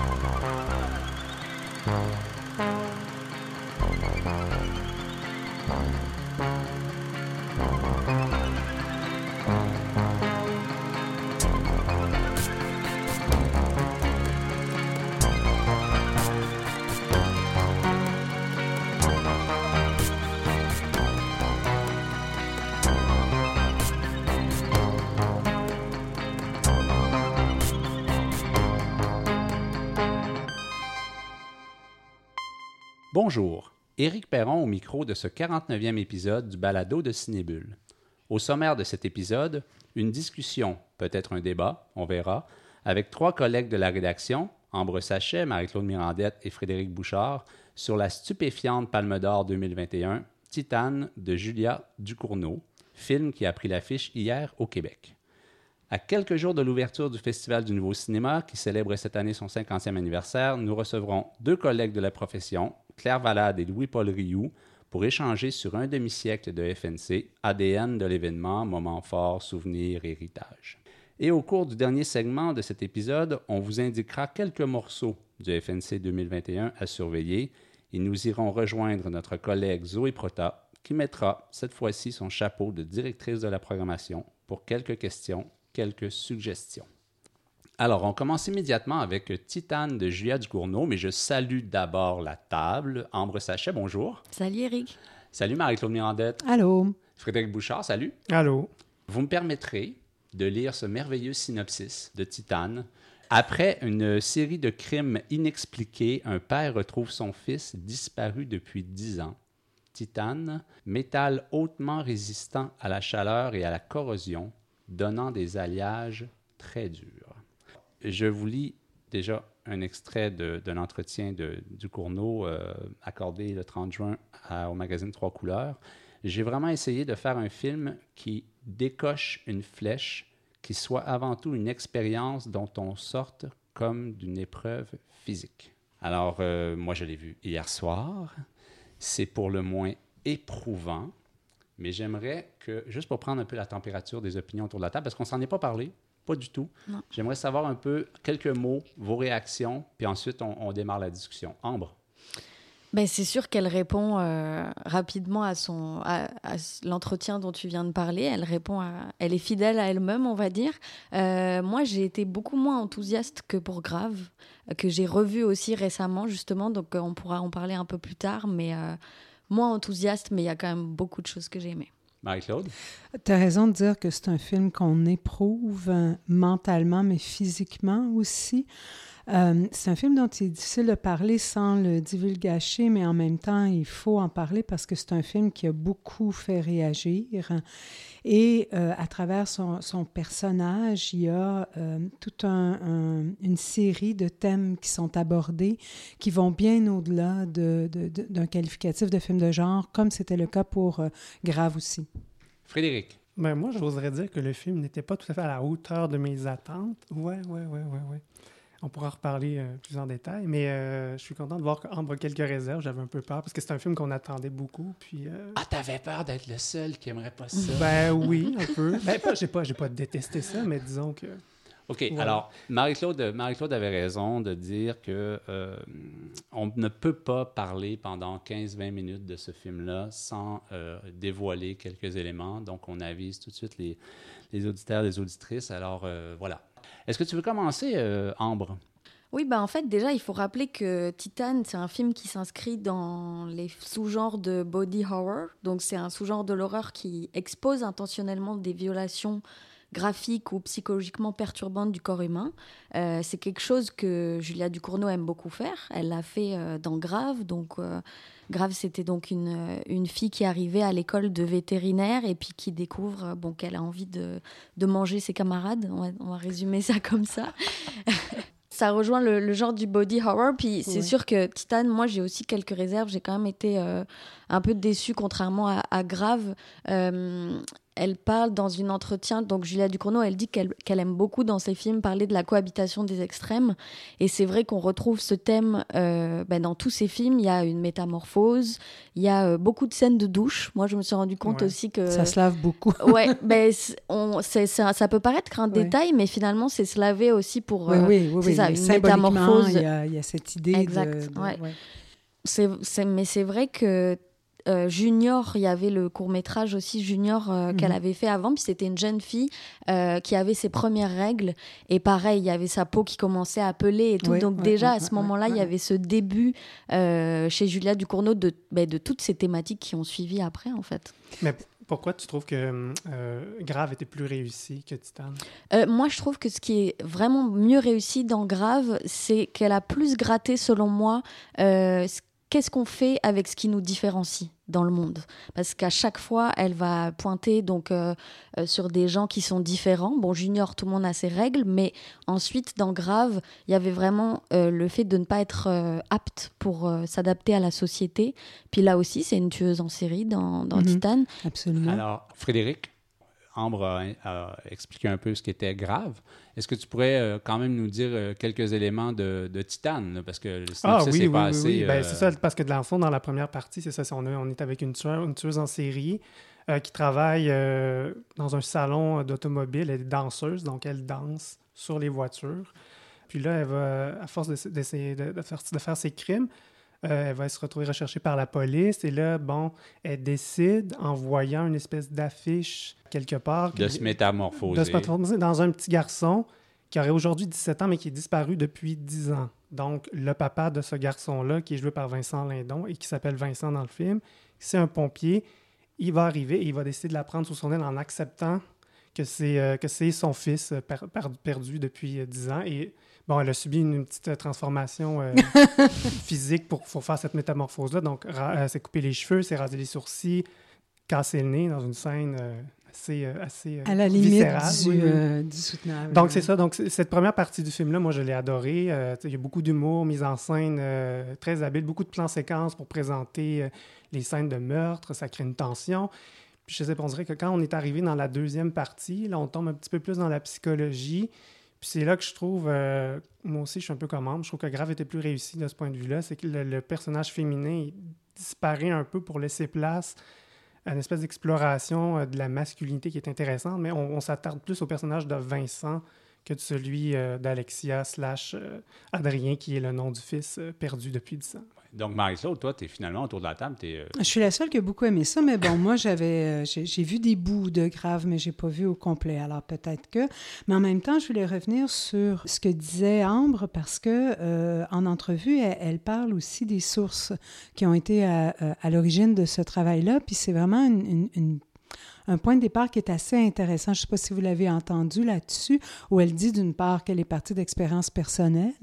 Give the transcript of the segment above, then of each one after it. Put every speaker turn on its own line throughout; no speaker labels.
Oh, no. Bonjour, Éric Perron au micro de ce 49e épisode du balado de Cinébule. Au sommaire de cet épisode, une discussion, peut-être un débat, on verra, avec trois collègues de la rédaction, Ambre Sachet, Marie-Claude Mirandette et Frédéric Bouchard, sur la stupéfiante Palme d'Or 2021, Titane de Julia Ducournau, film qui a pris l'affiche hier au Québec. À quelques jours de l'ouverture du Festival du Nouveau Cinéma, qui célèbre cette année son 50e anniversaire, nous recevrons deux collègues de la profession, Claire Valade et Louis-Paul Rioux pour échanger sur un demi-siècle de FNC, ADN de l'événement, moments forts, souvenirs, héritage. Et au cours du dernier segment de cet épisode, on vous indiquera quelques morceaux du FNC 2021 à surveiller et nous irons rejoindre notre collègue Zoé Prota qui mettra cette fois-ci son chapeau de directrice de la programmation pour quelques questions, quelques suggestions. Alors, on commence immédiatement avec Titane de Julia Ducournau, mais je salue d'abord la table. Ambre Sachet, bonjour.
Salut Eric.
Salut Marie-Claude Mirandette.
Allô.
Frédéric Bouchard, salut.
Allô.
Vous me permettrez de lire ce merveilleux synopsis de Titane. Après une série de crimes inexpliqués, un père retrouve son fils disparu depuis dix ans. Titane, métal hautement résistant à la chaleur et à la corrosion, donnant des alliages très durs je vous lis déjà un extrait d'un entretien de, du Cournot euh, accordé le 30 juin au magazine Trois Couleurs. J'ai vraiment essayé de faire un film qui décoche une flèche, qui soit avant tout une expérience dont on sorte comme d'une épreuve physique. Alors, euh, moi, je l'ai vu hier soir. C'est pour le moins éprouvant, mais j'aimerais que, juste pour prendre un peu la température des opinions autour de la table, parce qu'on s'en est pas parlé, pas du tout. J'aimerais savoir un peu quelques mots, vos réactions, puis ensuite on, démarre la discussion. Ambre.
Ben, c'est sûr qu'elle répond euh, rapidement à, son, à, l'entretien dont tu viens de parler. Elle répond à, elle est fidèle à elle-même, on va dire. Euh, moi, j'ai été beaucoup moins enthousiaste que pour Grave, que j'ai revu aussi récemment, justement. Donc, on pourra en parler un peu plus tard, mais euh, moins enthousiaste, mais il y a quand même beaucoup de choses que j'ai aimées.
Marie-Claude?
Tu as raison de dire que c'est un film qu'on éprouve euh, mentalement, mais physiquement aussi. Euh, c'est un film dont il est difficile de parler sans le divulgacher, mais en même temps, il faut en parler parce que c'est un film qui a beaucoup fait réagir. Et euh, à travers son, son, personnage, il y a euh, toute un, une série de thèmes qui sont abordés qui vont bien au-delà d'un de, de, qualificatif de film de genre, comme c'était le cas pour Grave aussi.
Frédéric.
Ben moi, j'oserais dire que le film n'était pas tout à fait à la hauteur de mes attentes. Ouais, ouais, ouais, ouais, ouais. On pourra reparler euh, plus en détail, mais euh, je suis content de voir qu'Ambre a quelques réserves. J'avais un peu peur parce que c'est un film qu'on attendait beaucoup. Puis, euh,
Ah, t'avais peur d'être le seul qui aimerait pas ça?
Ben oui, un peu. ben, pas, j'ai pas, j'ai pas détesté ça, mais disons que.
OK. Alors, Marie-Claude, Marie-Claude avait raison de dire que on ne peut pas parler pendant 15-20 minutes de ce film-là sans dévoiler quelques éléments. Donc, on avise tout de suite les, les auditeurs, les auditrices. Alors, voilà. Est-ce que tu veux commencer, euh, Ambre?
Oui, bah en fait, déjà, il faut rappeler que Titan, c'est un film qui s'inscrit dans les sous-genres de body horror. Donc, c'est un sous-genre de l'horreur qui expose intentionnellement des violations graphiques ou psychologiquement perturbantes du corps humain. Euh, c'est quelque chose que Julia Ducournau aime beaucoup faire. Elle l'a fait euh, dans Grave. Donc, Grave, c'était donc une, une fille qui arrivait à l'école de vétérinaire et puis qui découvre bon, qu'elle a envie de, de manger ses camarades. On va, on va résumer ça comme ça. ça rejoint le, genre du body horror. Puis c'est sûr que Titan, moi j'ai aussi quelques réserves. J'ai quand même été euh, un peu déçue, contrairement à, Grave. Euh, elle parle dans une entretien, donc Julia Ducournau, elle dit qu'elle aime beaucoup dans ses films parler de la cohabitation des extrêmes. Et c'est vrai qu'on retrouve ce thème euh, ben, dans tous ses films. Il y a une métamorphose, il y a euh, beaucoup de scènes de douche. Moi, je me suis rendu compte
Ouais.
aussi que.
Ça se lave beaucoup.
Ouais, ben, ça, ça peut paraître un
Ouais.
détail, mais finalement, c'est se laver aussi pour.
Oui,
euh,
oui, oui.
c'est ça, une métamorphose.
Il y, a, il y a cette idée
Exact,
de... de-
ouais.
ouais.
C'est, c'est- mais c'est vrai que euh, Junior, il y avait le court métrage aussi Junior euh, qu'elle
Mhm.
avait fait avant, puis c'était une jeune fille euh, qui avait ses premières règles et pareil, il y avait sa peau qui commençait à peler et tout. Donc
ouais,
déjà
ouais,
à ce moment-là, il y avait ce début chez Julia Ducournau de, ben, de toutes ces thématiques qui ont suivi après en fait.
Mais pourquoi tu trouves que euh, Grave était plus réussi que Titan?
Euh, moi, je trouve que ce qui est vraiment mieux réussi dans Grave, c'est qu'elle a plus gratté, selon moi, euh, ce- qu'est-ce qu'on fait avec ce qui nous différencie dans le monde? Parce qu'à chaque fois, elle va pointer donc euh, euh, sur des gens qui sont différents. Bon, Junior, tout le monde a ses règles, mais ensuite, dans Grave, il y avait vraiment euh, le fait de ne pas être euh, apte pour euh, s'adapter à la société. Puis là aussi, c'est une tueuse en série dans, dans
Mhm.
Titan.
Absolument.
Alors, Frédéric, Ambre a, a expliqué un peu ce qui était grave. Est-ce que tu pourrais euh, quand même nous dire euh, quelques éléments de, de Titane? là? Parce que le
Ah oui, oui,
pas
oui,
assez...
oui. Ben,
euh,
c'est ça, parce que dans le fond, dans la première partie, c'est ça, on, est- on est avec une, tueuse, une tueuse en série qui travaille dans un salon d'automobile. Elle est danseuse, donc elle danse sur les voitures. Puis là, elle va, à force de- d'essayer de, de faire, de faire ses crimes, euh, elle va se retrouver recherchée par la police. Et là, bon, elle décide, en voyant une espèce d'affiche quelque part,
de
que-
se métamorphoser.
de se métamorphoser dans un petit garçon qui aurait aujourd'hui 17 ans, mais qui est disparu depuis 10 ans. Donc, le papa de ce garçon-là, qui est joué par Vincent Lindon et qui s'appelle Vincent dans le film, c'est un pompier. Il va arriver et il va décider de la prendre sous son aile en acceptant que c'est euh, son fils euh, per- per- perdu depuis euh, 10 ans. Et bon, elle a subi une, une petite transformation euh, physique pour, pour faire cette métamorphose-là. Donc, ra- euh, coupé les cheveux, s'est rasé les sourcils, cassé le nez dans une scène euh, assez, euh, assez
à la limite
viscérale.
du,
Oui, oui.
du soutenable.
Donc, c'est ça. Donc, cette première partie du film-là, moi, je l'ai adorée. Il y a beaucoup d'humour, mise en scène très habile, beaucoup de plans séquences pour présenter les scènes de meurtre. Ça crée une tension. Puis, je sais pas, on dirait que quand on est arrivé dans la deuxième partie, là, on tombe un petit peu plus dans la psychologie. Puis, c'est là que je trouve, euh, moi aussi, je suis un peu comme Ambre, je trouve que Grave était plus réussi de ce point de vue-là. C'est que le, personnage féminin disparaît un peu pour laisser place à une espèce d'exploration euh, de la masculinité qui est intéressante, mais on, s'attarde plus au personnage de Vincent que de celui euh, d'Alexia slash Adrien, qui est le nom du fils perdu depuis 10 ans.
Donc, Marie-Claude, toi, tu es finalement autour de la table. T'es, euh,
Je suis la seule qui a beaucoup aimé ça, mais bon, moi, j'avais, euh, j'ai, vu des bouts de grave, mais j'ai pas vu au complet. Alors peut-être que. Mais en même temps, je voulais revenir sur ce que disait Ambre parce que euh, en entrevue, elle, parle aussi des sources qui ont été à, à- l'origine de ce travail-là. Puis c'est vraiment une un point de départ qui est assez intéressant. Je ne sais pas si vous l'avez entendu là-dessus, où elle dit d'une part qu'elle est partie d'expériences personnelles,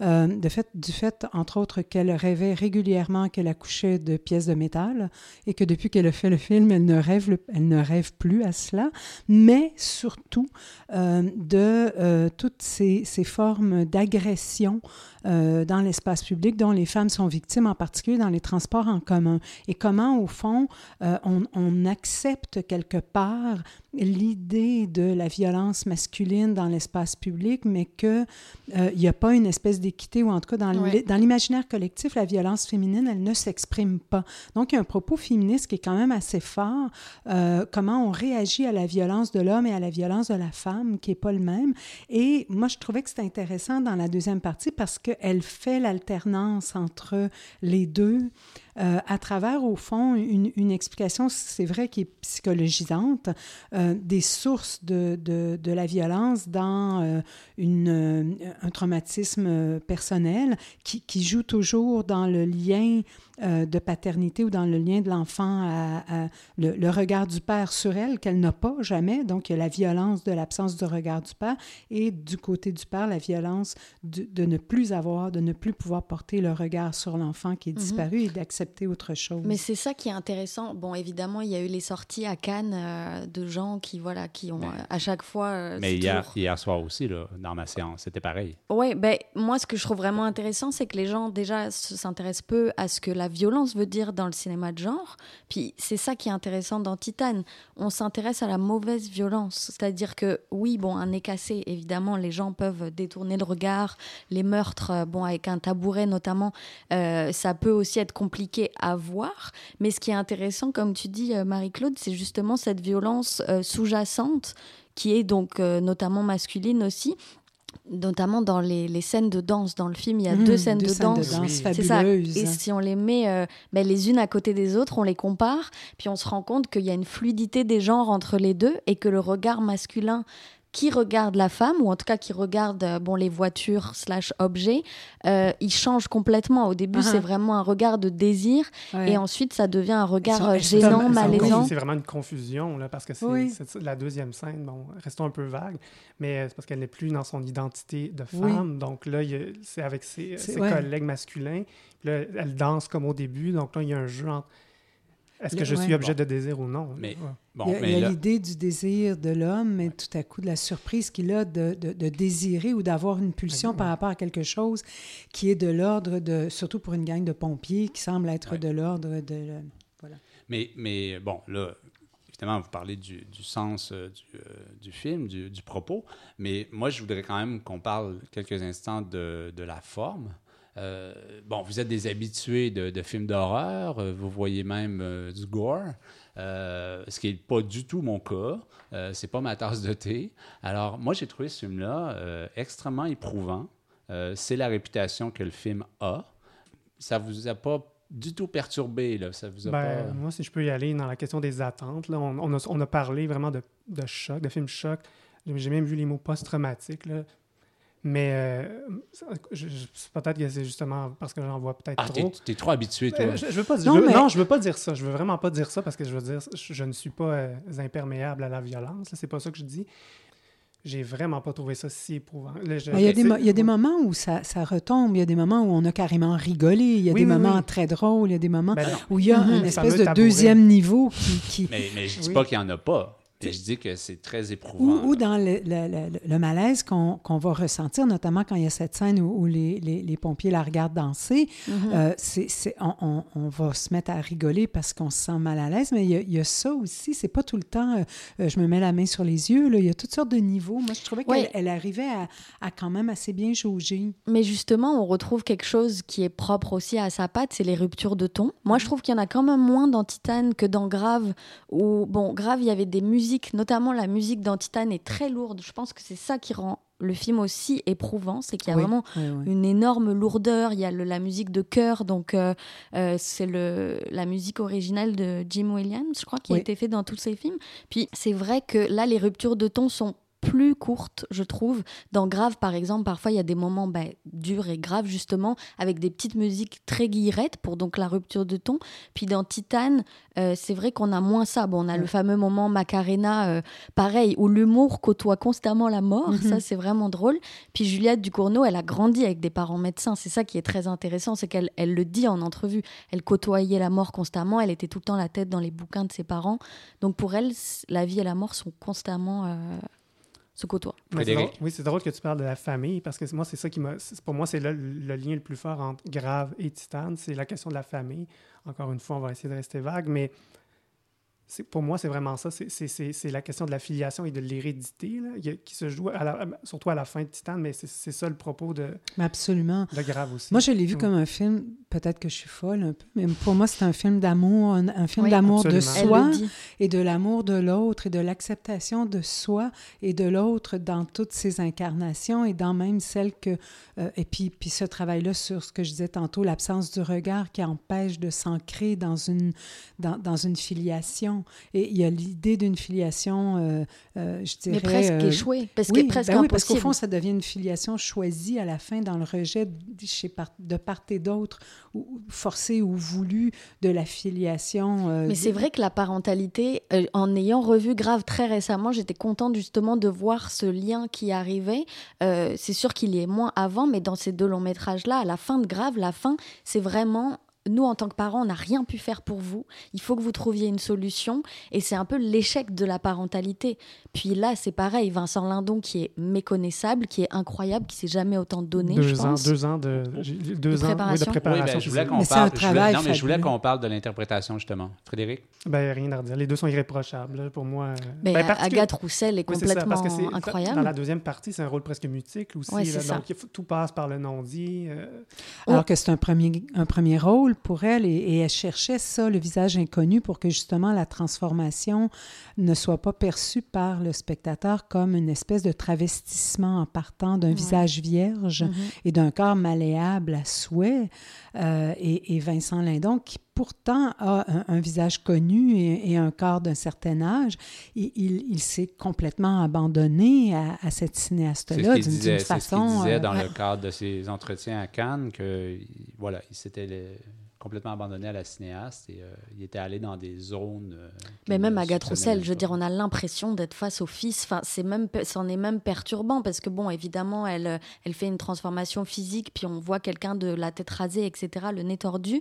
euh, de fait, du fait, entre autres, qu'elle rêvait régulièrement qu'elle accouchait de pièces de métal et que depuis qu'elle a fait le film, elle ne rêve, le- elle ne rêve plus à cela, mais surtout euh, de euh, toutes ces, formes d'agression dans l'espace public dont les femmes sont victimes, en particulier dans les transports en commun. Et comment, au fond, on, on accepte quelque part l'idée de la violence masculine dans l'espace public, mais qu'il n'y a pas une espèce d'équité, ou en tout cas dans
Ouais.
l'i- dans l'imaginaire collectif, la violence féminine, elle ne s'exprime pas. Donc, il y a un propos féministe qui est quand même assez fort. euh, comment on réagit à la violence de l'homme et à la violence de la femme, qui n'est pas le même. Et moi, je trouvais que c'était intéressant dans la deuxième partie parce qu'elle fait l'alternance entre les deux euh, à travers, au fond, une, une explication, c'est vrai, qui est psychologisante, euh, des sources de, de, de la violence dans euh, une, euh, un traumatisme euh, personnel qui, qui joue toujours dans le lien euh, de paternité ou dans le lien de l'enfant à, à le, le regard du père sur elle qu'elle n'a pas jamais. Donc, il y a la violence de l'absence de regard du père et du côté du père, la violence de, de ne plus avoir, de ne plus pouvoir porter le regard sur l'enfant qui est
Mhm.
disparu et d'accepter autre chose.
Mais c'est ça qui est intéressant. Bon, évidemment, il y a eu les sorties à Cannes euh, de gens qui, voilà, qui ont
Mais-
euh, à chaque fois. euh,
Mais hier, hier soir aussi, là, dans ma séance, c'était pareil.
Ouais, ben moi, ce que je trouve vraiment intéressant, c'est que les gens déjà s'intéressent peu à ce que la la violence veut dire dans le cinéma de genre. Puis c'est ça qui est intéressant dans Titan. On s'intéresse à la mauvaise violence. C'est-à-dire que, oui, bon, un nez cassé, évidemment, les gens peuvent détourner le regard. Les meurtres, euh, bon, avec un tabouret notamment, euh, ça peut aussi être compliqué à voir. Mais ce qui est intéressant, comme tu dis, euh, Marie-Claude, c'est justement cette violence sous-jacente qui est donc notamment masculine aussi, notamment dans les, les, scènes de danse dans le film, il y a deux mmh, scènes de danse.
C'est ça.
Et si on les met euh, ben, les unes à côté des autres, on les compare, puis on se rend compte qu'il y a une fluidité des genres entre les deux et que le regard masculin qui regarde la femme, ou en tout cas qui regarde euh, bon, les voitures slash objets, euh, il change complètement. Au début, c'est uh-huh. vraiment un regard de désir, et ensuite, ça devient un regard euh, gênant, malaisant.
C'est vraiment une confusion, là, parce que c'est la deuxième scène, bon, restons un peu vague, mais c'est parce qu'elle n'est plus dans son identité de femme. Donc là, c'est avec ses, ses collègues masculins. Là, elle danse comme au début, donc là, il y a un jeu entre est-ce que je suis objet de désir ou non?
Mais,
bon, il y a l'idée du désir de l'homme, mais tout à coup de la surprise qu'il a de, de, désirer ou d'avoir une pulsion par rapport à quelque chose qui est de l'ordre de, surtout pour une gang de pompiers, qui semble être de l'ordre de... Voilà.
Mais, mais bon, là, évidemment, vous parlez du, du sens euh, du, euh, du, film, du, du, propos, mais moi, je voudrais quand même qu'on parle quelques instants de, de la forme. Euh, bon, vous êtes des habitués de, films d'horreur, euh, vous voyez même euh, du gore, ce qui n'est pas du tout mon cas. c'est pas ma tasse de thé. Alors, moi, j'ai trouvé ce film-là extrêmement éprouvant. c'est la réputation que le film a. Ça vous a pas du tout perturbé, là? Ça vous a
ben, Moi, si je peux y aller dans la question des attentes, là, on, a, on a, parlé vraiment de, de choc, de film choc. J'ai même vu les mots post-traumatiques. Mais euh, peut-être que c'est justement parce que j'en vois peut-être ah, trop.
Tu es, trop habitué, toi.
Je, veux pas, non, je veux, veux pas dire ça. Je veux vraiment pas dire ça parce que je veux dire, je, ne suis pas euh, imperméable à la violence. C'est pas ça que je dis. J'ai vraiment pas trouvé ça si éprouvant.
il, y a des, il y a des moments où ça, ça, retombe, il y a des moments où on a carrément rigolé, il y a des moments très drôles, il y a des moments ben où il y a mm-hmm. une espèce de deuxième niveau qui... qui...
Mais, mais je dis pas qu'il n'y en a pas je dis que c'est très éprouvant.
Ou, dans le, le, le, malaise qu'on va ressentir, notamment quand il y a cette scène où, les, les, les, pompiers la regardent danser, mm-hmm. euh, on, on, va se mettre à rigoler parce qu'on se sent mal à l'aise, mais il y, a, ça aussi, c'est pas tout le temps, euh, euh, je me mets la main sur les yeux, là, il y a toutes sortes de niveaux. Moi, je trouvais qu'elle elle arrivait à, à, quand même assez bien jauger.
Mais justement, on retrouve quelque chose qui est propre aussi à sa patte, c'est les ruptures de ton. Moi, je mm-hmm. trouve qu'il y en a quand même moins dans Titane que dans Grave, où, bon, Grave, il y avait des musiques notamment la musique dans Titan, est très lourde. Je pense que c'est ça qui rend le film aussi éprouvant, c'est qu'il y a vraiment une énorme lourdeur. Il y a la musique de chœur, donc euh, euh, c'est la musique originale de Jim Williams, je crois, qui a été fait dans tous ses films. Puis c'est vrai que là, les ruptures de ton sont plus courte, je trouve. Dans Grave, par exemple, parfois il y a des moments ben, durs et graves, justement, avec des petites musiques très guillerettes pour donc la rupture de ton. Puis dans Titane, euh, c'est vrai qu'on a moins ça. Bon, on a le fameux moment Macarena, euh, pareil, où l'humour côtoie constamment la mort. Mhm. Ça, c'est vraiment drôle. Puis Juliette Ducournau, elle a grandi avec des parents médecins. C'est ça qui est très intéressant, c'est qu'elle elle le dit en entrevue. Elle côtoyait la mort constamment. Elle était tout le temps la tête dans les bouquins de ses parents. Donc pour elle, la vie et la mort sont constamment euh, se côtoient.
Oui, c'est drôle, que tu parles de la famille parce que moi, c'est ça qui m'a. Pour moi, c'est le, le, lien le plus fort entre Grave et Titane, c'est la question de la famille. Encore une fois, on va essayer de rester vague, mais pour moi, c'est vraiment ça. C'est la question de la filiation et de l'hérédité qui se joue surtout à la fin de Titan, mais c'est ça le propos de,
Absolument.
de Grave aussi.
Moi, je l'ai vu comme un film, peut-être que je suis folle un peu, mais pour moi, c'est un film d'amour, un, film d'amour de soi et de l'amour de l'autre et de l'acceptation de soi et de l'autre dans toutes ses incarnations et dans même celle que... Euh, et puis, puis ce travail-là sur ce que je disais tantôt, l'absence du regard qui empêche de s'ancrer dans une, dans, dans une filiation et il y a l'idée d'une filiation, euh, euh, je dirais...
Mais presque euh, échouée, parce
oui,
presque
ben oui, parce qu'au fond, ça devient une filiation choisie à la fin dans le rejet chez de part et d'autre, ou forcée ou voulue de la filiation.
Mais c'est vrai que la parentalité, en ayant revu Grave très récemment, j'étais contente justement de voir ce lien qui arrivait. c'est sûr qu'il y est moins avant, mais dans ces deux longs métrages-là, à la fin de Grave, la fin, c'est vraiment nous, en tant que parents, on n'a rien pu faire pour vous. Il faut que vous trouviez une solution. Et c'est un peu l'échec de la parentalité. Puis là, c'est pareil. Vincent Lindon, qui est méconnaissable, qui est incroyable, qui s'est jamais autant donné.
Deux
je
ans,
pense.
deux ans de, deux ans oui,
préparation.
de préparation.
Oui, ben, je voulais qu'on
Mais c'est
parle. je voulais- non, mais je voulais qu'on parle de l'interprétation, justement. Frédéric?
Ben, rien à redire. Les deux sont irréprochables, pour moi. Ben, particulier-
Agathe Roussel est
Oui, c'est ça,
complètement
parce que c'est-
incroyable.
Dans la deuxième partie, c'est un rôle presque mutique aussi.
Ouais,
là,
c'est ça.
donc, tout passe par le non-dit. euh,
Alors que c'est un premier, un premier rôle pour elle et, et elle cherchait ça, le visage inconnu, pour que justement la transformation ne soit pas perçue par le spectateur comme une espèce de travestissement en partant d'un
Ouais.
visage vierge
Mhm.
et d'un corps malléable à souhait. Euh, et, et Vincent Lindon, qui pourtant a un, un visage connu et, et un corps d'un certain âge, il, il- il s'est complètement abandonné à, à cette
ce
cinéaste-là d'une
disait,
d'une
c'est ce qu'il
façon.
disait
euh,
dans
ouais.
le cadre de ses entretiens à Cannes, que il- voilà, il s'était le- complètement abandonné à la cinéaste et euh, il était allé dans des zones. euh,
Mais même Agathe Roussel, je veux dire, on a l'impression d'être face au fils. Enfin, c'est même, c'en est même perturbant parce que bon, évidemment, elle, euh, elle fait une transformation physique, puis on voit quelqu'un de la tête rasée, etc., le nez tordu,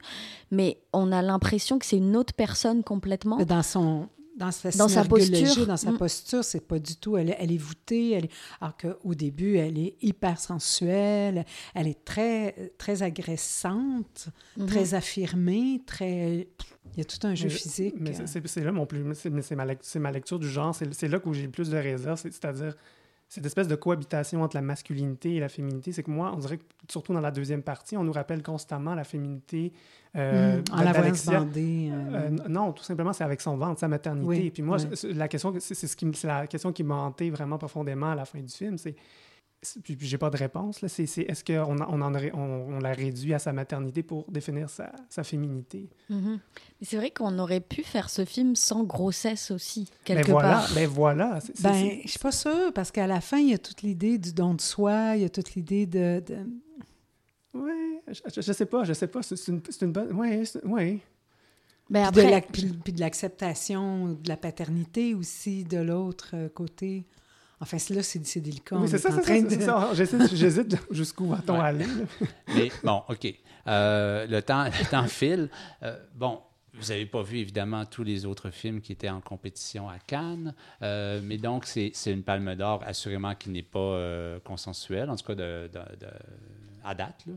mais on a l'impression que c'est une autre personne complètement.
Dans son dans sa,
Dans sa posture.
dans sa
Mm.
posture, c'est pas du tout. Elle, est- elle est voûtée, elle est, alors qu'au début, elle est hyper sensuelle, elle est très, très agressante,
Mhm.
très affirmée, très. Il y a tout un jeu
mais-
physique.
Mais c'est- là mon plus. mais C'est ma, lecture du genre. C'est là où j'ai le plus de réserve. c'est- C'est-à-dire cette espèce de cohabitation entre la masculinité et la féminité. C'est que moi, on dirait que surtout dans la deuxième partie, on nous rappelle constamment la féminité. euh,
en la se
d'Alexia.
bander. euh,
Euh, non, tout simplement, c'est avec son ventre, sa maternité.
Oui,
Et puis moi,
oui.
la question, c'est ce qui, la question qui m'a hanté vraiment profondément à la fin du film. C'est- puis, puis j'ai pas de réponse. Là. C'est, c'est est-ce qu'on on en aurait- on, on l'a réduit à sa maternité pour définir sa, sa féminité?
Mhm. Mais c'est vrai qu'on aurait pu faire ce film sans grossesse aussi,
Ben
quelque
voilà,
part.
ben voilà. c'est-
Ben, je suis pas sûre, parce qu'à la fin, il y a toute l'idée du don de soi, il y a toute l'idée de, de-
ouais, je, je- sais pas, je sais pas. C'est, c'est une, c'est une bonne. Ouais, c'est- ouais.
Ben
puis de
après,
la- puis- puis de l'acceptation de la paternité aussi de l'autre euh, côté. Enfin, là, c'est délicat.
Oui, c'est
est
ça, c'est
de-
ça. J'hésite, jusqu'où va-t-on
Ouais.
aller.
Mais bon, OK. Euh, le, temps, le temps file. Euh, bon, vous n'avez pas vu évidemment tous les autres films qui étaient en compétition à Cannes, Euh, mais donc c'est c'est une palme d'or assurément qui n'est pas euh, consensuelle, en tout cas de, de- de- à date. là.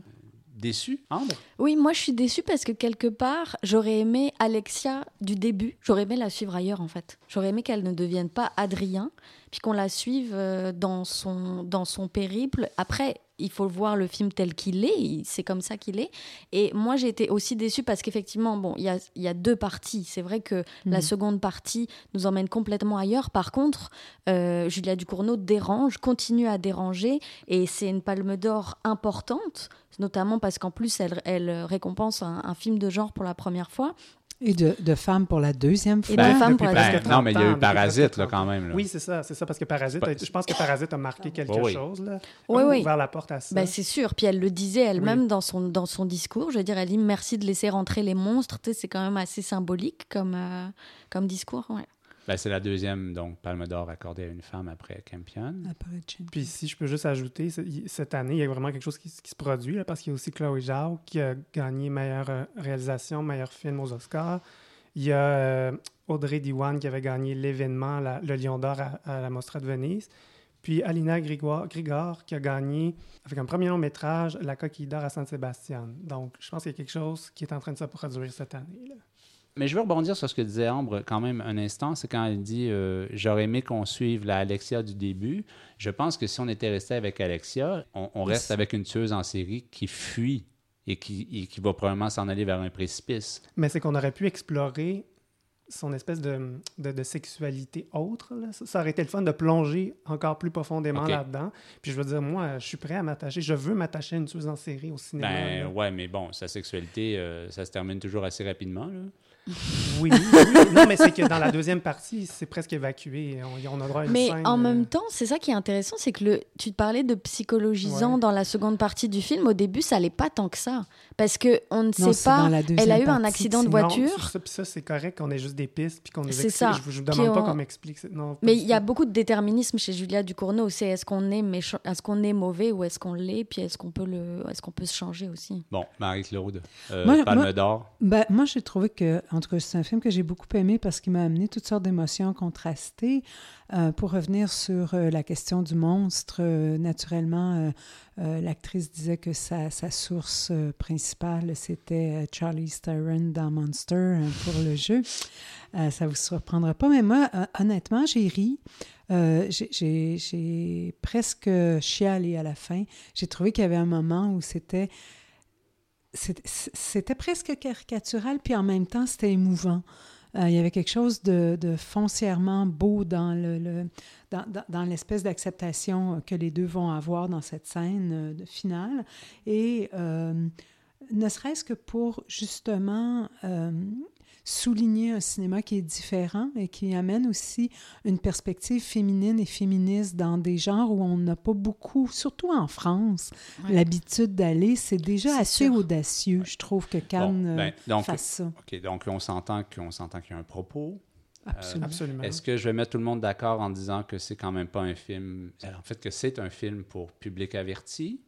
Déçu, Ambre?
Oui, moi je suis déçue parce que quelque part, j'aurais aimé Alexia du début. J'aurais aimé la suivre ailleurs en fait. J'aurais aimé qu'elle ne devienne pas Adrien, puis qu'on la suive euh, dans son, dans son périple. Après, il faut voir le film tel qu'il est, c'est comme ça qu'il est. Et moi j'ai été aussi déçue parce qu'effectivement, bon, il y a, il y a deux parties. C'est vrai que la
Mhm.
seconde partie nous emmène complètement ailleurs. Par contre, euh, Julia Ducournau dérange, continue à déranger, et c'est une palme d'or importante, notamment parce qu'en plus, elle, elle récompense un, un film de genre pour la première fois.
Et de, de femmes pour la deuxième fois.
Et de femmes
depuis
pour la
Ben, non, mais il y a
30
eu Parasite, là,
30 ans.
quand même. là.
Oui, c'est ça, c'est ça, parce que Parasite, a- je pense que Parasite a marqué quelque
Oui, oui.
chose, là.
Oui,
a
oui.
ouvert la porte à ça.
Ben, c'est sûr. Puis elle le disait elle-même dans, son, dans son discours. Je veux dire, elle dit merci de laisser rentrer les monstres. Tu sais, c'est quand même assez symbolique comme, euh, comme discours. ouais.
Ben, c'est la deuxième donc Palme d'or accordée à une femme après Campion.
Après.
Puis si je peux juste ajouter, cette année, il y a vraiment quelque chose qui, qui se produit, là, parce qu'il y a aussi Chloé Zhao qui a gagné meilleure euh, réalisation, meilleur film aux Oscars. Il y a euh, Audrey Diwan qui avait gagné l'événement, la- le Lion d'or à, à la Mostra de Venise. Puis Alina Grigor, Grigor qui a gagné, avec un premier long métrage, La coquille d'or à San Sebastian. Donc, je pense qu'il y a quelque chose qui est en train de se produire cette année. là.
Mais je veux rebondir sur ce que disait Ambre quand même un instant. C'est quand elle dit euh, J'aurais aimé qu'on suive la Alexia du début. Je pense que si on était resté avec Alexia, on, on reste avec une tueuse en série qui fuit et qui, et qui va probablement s'en aller vers un précipice.
Mais c'est qu'on aurait pu explorer son espèce de, de, de sexualité autre. là. Ça, ça aurait été le fun de plonger encore plus profondément là-dedans. Puis je veux dire, moi, je suis prêt à m'attacher. Je veux m'attacher à une tueuse en série au cinéma.
Ben
là.
ouais, mais bon, sa sexualité, euh, ça se termine toujours assez rapidement. là.
Oui, oui. Non, mais c'est que dans la deuxième partie, c'est presque évacué. On, on a droit à une
Mais
scène,
en
euh,
même temps, c'est ça qui est intéressant, c'est que le, tu te parlais de psychologisant
Ouais.
dans la seconde partie du film. Au début, ça allait pas tant que ça. Parce que on ne
Non,
sait pas. Elle a eu un accident de
Non,
voiture.
c'est ça, c'est correct qu'on ait juste des pistes puis qu'on nous
C'est
explique.
ça.
Je vous
Puis
demande pas
on-
qu'on m'explique. pas
Mais il y a beaucoup de déterminisme chez Julia Ducournau. C'est est-ce qu'on est méchant, est-ce qu'on est mauvais ou est-ce qu'on l'est, puis est-ce qu'on peut le, est-ce qu'on peut se changer aussi?
Bon, Marie-Claude, euh, Palme
moi-
d'Or.
Ben, moi, j'ai trouvé que, en tout cas, c'est un film que j'ai beaucoup aimé parce qu'il m'a amené toutes sortes d'émotions contrastées. Euh, pour revenir sur euh, la question du monstre, euh, naturellement, l'actrice disait que sa, source principale, c'était Charlie Theron dans Monster pour le jeu. Ça vous surprendra pas, mais moi, honnêtement, j'ai ri. J'ai presque chialé à la fin. J'ai trouvé qu'il y avait un moment où c'était c'était presque caricatural, puis en même temps, c'était émouvant. Euh, il y avait quelque chose de, de foncièrement beau dans le, dans, dans- l'espèce d'acceptation que les deux vont avoir dans cette scène euh, finale. Et euh, ne serait-ce que pour justement souligner un cinéma qui est différent et qui amène aussi une perspective féminine et féministe dans des genres où on n'a pas beaucoup, surtout en France,
Ouais.
l'habitude d'aller. C'est déjà assez
sûr.
audacieux, je trouve, que Cannes
Bon,
euh,
ben, donc,
fasse ça.
OK, donc on s'entend qu'on s'entend qu'il y a un propos.
Absolument.
Absolument.
Est-ce que je vais mettre tout le monde d'accord en disant que c'est quand même pas un film... En fait, que c'est un film pour public averti?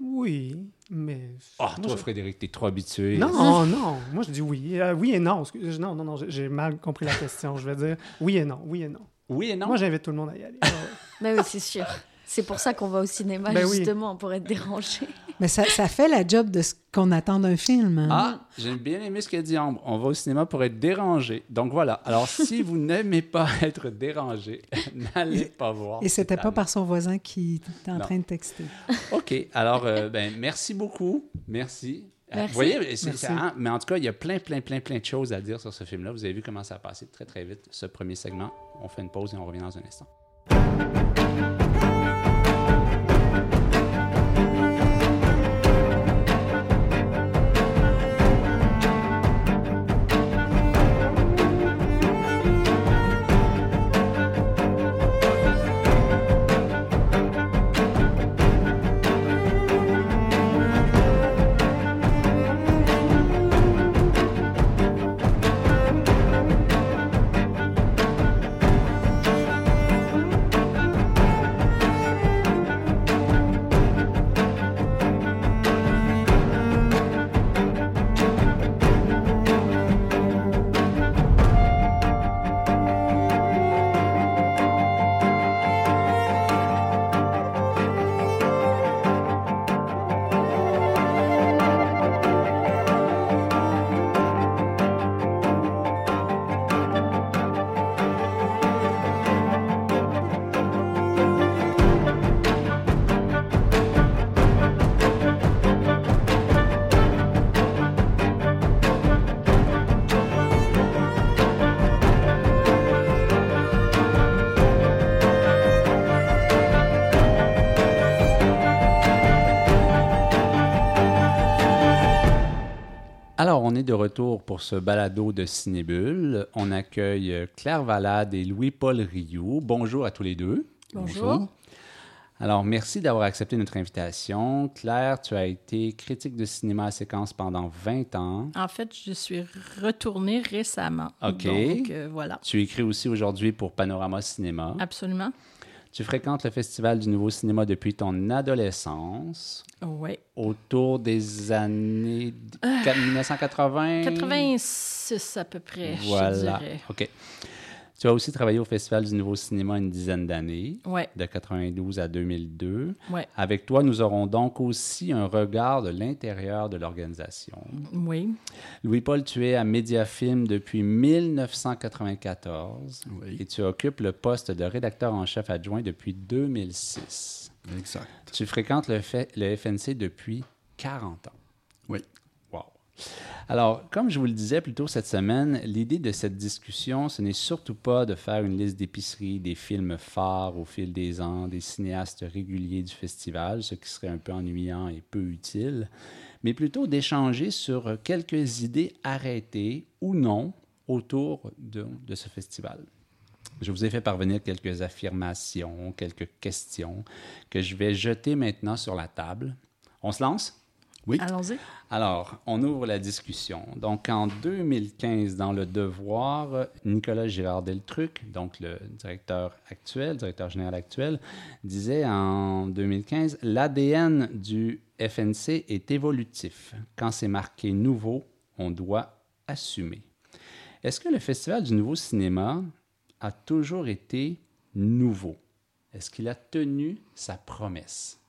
Oui, mais.
Ah, toi,
je-
Frédéric, t'es trop habitué.
Non, non. Moi, je dis oui. Euh, oui et non. Excuse- Non, non, non. j'ai- mal compris la question. Je vais dire oui et non. Oui et non.
Oui et non?
Moi, j'invite tout le monde à y aller. Ouais.
Ben oui, c'est sûr. C'est pour ça qu'on va au cinéma
Ben oui.
justement pour être dérangé.
Mais ça, ça fait la job de ce qu'on attend d'un film. hein.
Ah, j'ai bien aimé ce qu'a dit Ambre. On va au cinéma pour être dérangé. Donc voilà. Alors, si vous n'aimez pas être dérangé, n'allez pas voir.
Et c'était pas par son voisin qui était en
Non.
train de texter.
OK. Alors, euh, ben, merci beaucoup. Merci. Euh,
Merci.
Vous voyez, c'est-
Merci.
c'est- hein, mais en tout cas, il y a plein, plein, plein, plein de choses à dire sur ce film-là. Vous avez vu comment ça a passé très, très vite, ce premier segment. On fait une pause et on revient dans un instant. Alors, on est de retour pour ce balado de Cinébule. On accueille euh, Claire Valade et Louis-Paul Rioux. Bonjour à tous les deux.
Bonjour.
Alors, merci d'avoir accepté notre invitation. Claire, tu as été critique de cinéma à séquence pendant 20 ans.
En fait, je suis retournée récemment.
OK.
Donc, euh, voilà.
Tu écris aussi aujourd'hui pour Panorama Cinéma.
Absolument.
Tu fréquentes le Festival du Nouveau Cinéma depuis ton adolescence,
Oui.
autour des années
Ah.
1980.
86 à peu près, je
Voilà.
dirais.
OK. Tu as aussi travaillé au Festival du Nouveau Cinéma une dizaine d'années, de 92 à 2002.
oui,
Avec toi, nous aurons donc aussi un regard de l'intérieur de l'organisation.
oui.
Louis-Paul, tu es à Mediafilm depuis 1994
Oui.
et tu occupes le poste de rédacteur en chef adjoint depuis 2006.
Exact.
Tu fréquentes le, fait- le FNC depuis 40 ans.
Oui.
Alors, comme je vous le disais plus tôt cette semaine, l'idée de cette discussion, ce n'est surtout pas de faire une liste d'épiceries, des films phares au fil des ans, des cinéastes réguliers du festival, ce qui serait un peu ennuyant et peu utile, mais plutôt d'échanger sur quelques idées arrêtées ou non autour de, de ce festival. Je vous ai fait parvenir quelques affirmations, quelques questions que je vais jeter maintenant sur la table. On se lance?
Oui. Allons-y.
Alors, on ouvre la discussion. Donc, en 2015, dans Le Devoir, Nicolas Girard-Deltruc, donc le directeur actuel, directeur général actuel, disait en 2015 L'ADN du FNC est évolutif. Quand c'est marqué nouveau, on doit assumer. Est-ce que le Festival du Nouveau Cinéma a toujours été nouveau? Est-ce qu'il a tenu sa promesse?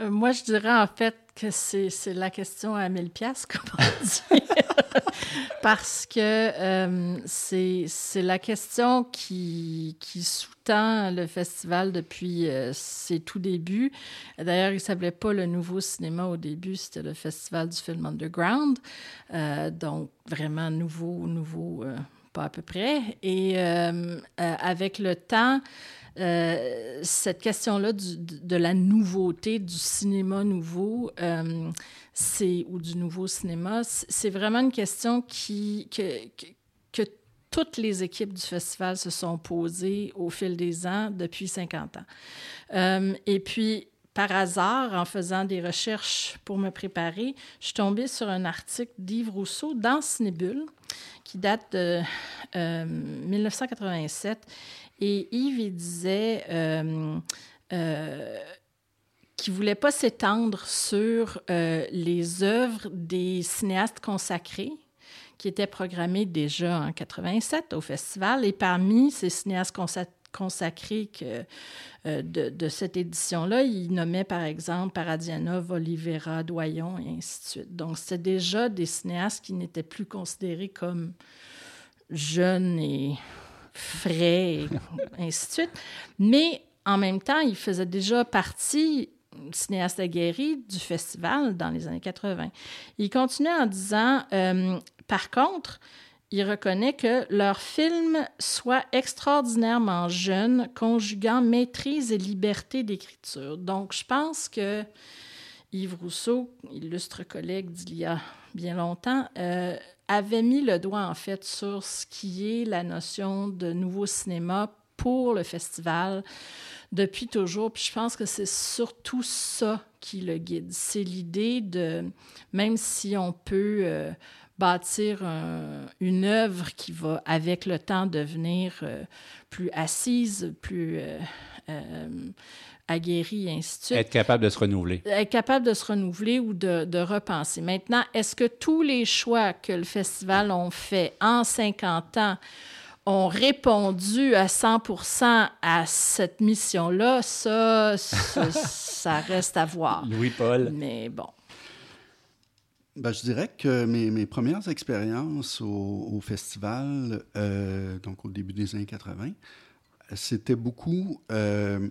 Euh, moi, je dirais en fait c'est la question à 1000 pièces, comme on dit. Parce que euh, c'est la question qui, sous-tend le festival depuis euh, ses tout débuts. D'ailleurs, il ne s'appelait pas le Nouveau Cinéma au début, c'était le Festival du film underground. donc, vraiment nouveau, nouveau, pas à peu près. Et avec le temps, euh, cette question-là de la nouveauté, du cinéma nouveau, euh, c'est, ou du nouveau cinéma, c'est vraiment une question qui, que, toutes les équipes du festival se sont posées au fil des ans depuis 50 ans. Euh, et puis, par hasard, en faisant des recherches pour me préparer, je suis tombée sur un article d'Yves Rousseau dans Cinébule qui date de 1987 et Yves, il disait euh, euh, qu'il ne voulait pas s'étendre sur euh, les œuvres des cinéastes consacrés qui étaient programmés déjà en 87 au festival. Et parmi ces cinéastes consacrés de, cette édition-là, il nommait par exemple Paradianov, Olivera, Doyon et ainsi de suite. Donc, c'était déjà des cinéastes qui n'étaient plus considérés comme jeunes et frais, ainsi de suite. Mais en même temps, il faisait déjà partie, cinéaste aguerri, du festival dans les années 80. Il continuait en disant, euh, par contre, il reconnaît que leur film soit extraordinairement jeune, conjuguant maîtrise et liberté d'écriture. Donc, je pense que Yves Rousseau, illustre collègue d'il y a bien longtemps, euh, avait mis le doigt en fait sur ce qui est la notion de nouveau cinéma pour le festival depuis toujours. Puis je pense que c'est surtout ça qui le guide. C'est l'idée de, même si on peut euh, bâtir une œuvre qui va avec le temps devenir euh, plus assise, plus aguerri et ainsi de suite.
Être capable de se renouveler.
Être capable de se renouveler ou de, de repenser. Maintenant, est-ce que tous les choix que le festival a fait en 50 ans ont répondu à 100 à cette mission-là? Ça, ça, reste à voir.
Louis-Paul.
Mais bon.
Ben, je dirais que mes, mes premières expériences au, festival, euh, donc au début des années 80, c'était beaucoup euh,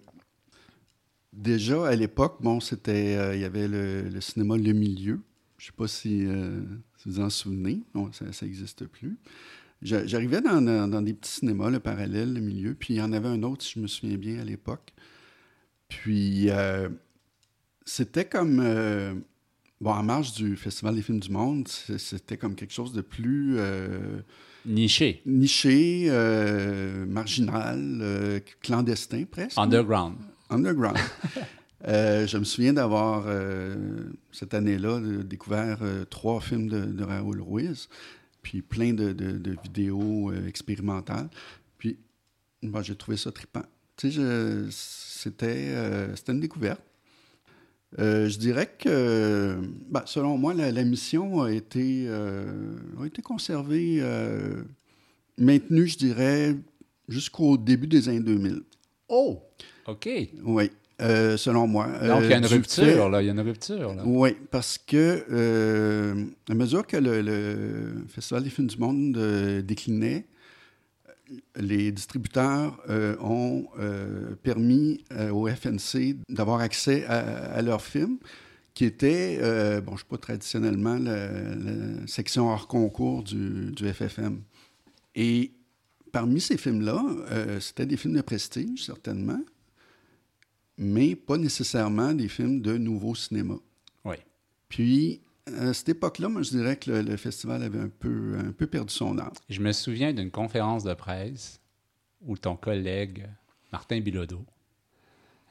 Déjà, à l'époque, bon, c'était, euh, il y avait le, cinéma Le Milieu. Je ne sais pas si, euh, vous en souvenez. Non, ça n'existe plus. J'arrivais dans, des petits cinémas, le parallèle, le milieu, puis il y en avait un autre, si je me souviens bien, à l'époque. Puis, euh, c'était comme... bon, en marge du Festival des films du monde, c'était comme quelque chose de plus...
niché.
Niché, marginal, clandestin presque.
Underground.
Underground. Euh, je me souviens d'avoir, euh, cette année-là, découvert euh, trois films de, Raoul Ruiz, puis plein de, vidéos expérimentales. Puis, j'ai trouvé ça trippant. Tu sais, c'était, une découverte. je dirais que, ben, selon moi, la, mission a été, a été conservée, maintenue, je dirais, jusqu'au début des années 2000.
Oh! OK.
Oui. Euh, selon moi.
Donc, il y a une euh, rupture, là. Il y a une rupture, là.
Oui, parce que euh, à mesure que le, Festival des films du monde déclinait, les distributeurs ont permis au FNC d'avoir accès à, leurs films qui était, euh, bon, je ne sais pas, traditionnellement, la, section hors concours du, du, FFM. Et parmi ces films-là, c'était des films de prestige, certainement, mais pas nécessairement des films de nouveau cinéma.
Oui.
Puis, à cette époque-là, moi, je dirais que le, festival avait un peu, un peu perdu son âme.
Je me souviens d'une conférence de presse où ton collègue, Martin Bilodeau,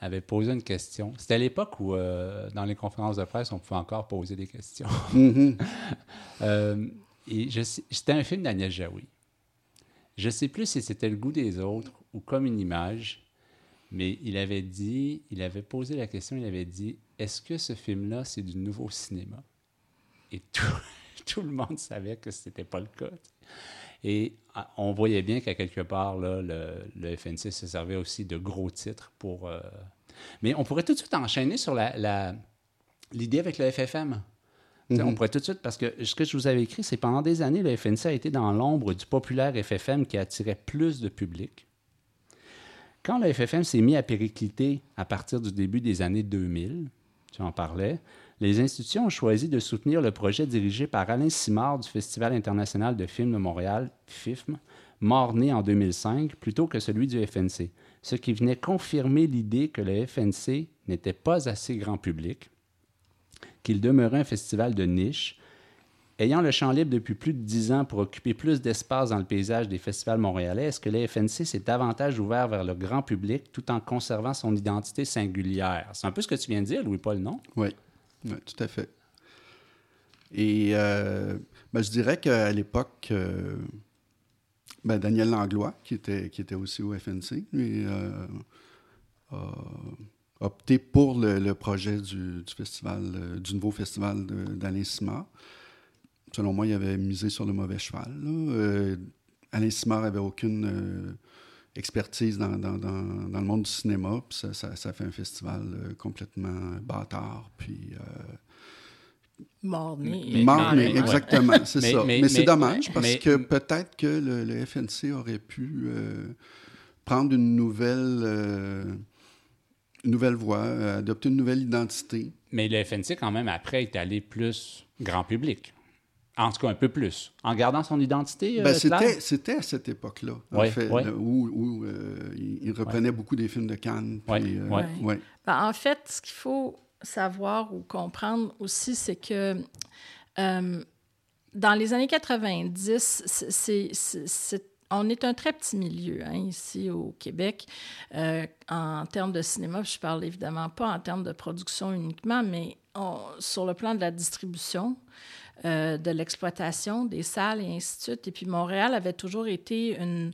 avait posé une question. C'était à l'époque où, euh, dans les conférences de presse, on pouvait encore poser des questions. Mm-hmm. Euh, c'était un film d'Agnès Jaoui. Je ne sais plus si c'était Le goût des autres ou Comme une image, mais il avait dit, il avait posé la question, il avait dit, est-ce que ce film-là, c'est du nouveau cinéma? Et tout, tout le monde savait que ce n'était pas le cas. Et ah, on voyait bien qu'à quelque part, là, le, le, FNC se servait aussi de gros titres pour. Euh, mais on pourrait tout de suite enchaîner sur l'idée la, avec le FFM. On mhm. pourrait tout de suite, parce que ce que je vous avais écrit, c'est pendant des années, le FNC a été dans l'ombre du populaire FFM qui attirait plus de public. Quand le FFM s'est mis à péricliter à partir du début des années 2000, tu en parlais, les institutions ont choisi de soutenir le projet dirigé par Alain Simard du Festival international de films de Montréal, FIFM, mort-né en 2005, plutôt que celui du FNC, ce qui venait confirmer l'idée que le FNC n'était pas assez grand public, qu'il demeurait un festival de niche. Ayant le champ libre depuis plus de dix ans pour occuper plus d'espace dans le paysage des festivals montréalais, est-ce que le FNC s'est davantage ouvert vers le grand public tout en conservant son identité singulière? C'est un peu ce que tu viens de dire, Louis-Paul, non?
Oui. Oui, tout à fait. Et euh, ben, je dirais qu'à l'époque, euh, ben, Daniel Langlois, qui était, aussi au FNC, lui, euh, a opté pour le, projet du, nouveau festival d'Alain. Selon moi, il avait misé sur le mauvais cheval. Alain Simard n'avait aucune expertise dans, le monde du cinéma. Puis ça, ça, fait un festival euh, complètement bâtard. Puis. Euh,
Morné.
exactement, c'est ça. Mais, c'est dommage parce que peut-être que le, FNC aurait pu euh, prendre une nouvelle, une nouvelle voie, adopter une nouvelle identité.
Mais le FNC, quand même, après, est allé plus grand public. En tout cas, un peu plus. En gardant son identité.
Ben, c'était, c'était à cette époque-là, en fait, où, euh, il, reprenait beaucoup des films de Cannes. Puis,
euh, ben, en fait, ce qu'il faut savoir ou comprendre aussi, c'est que euh, dans les années 90, c'est, on est un très petit milieu hein, ici au Québec en termes de cinéma. Je parle évidemment pas en termes de production uniquement, mais sur le plan de la distribution. Euh, de l'exploitation des salles et ainsi de suite. Et puis Montréal avait toujours été une,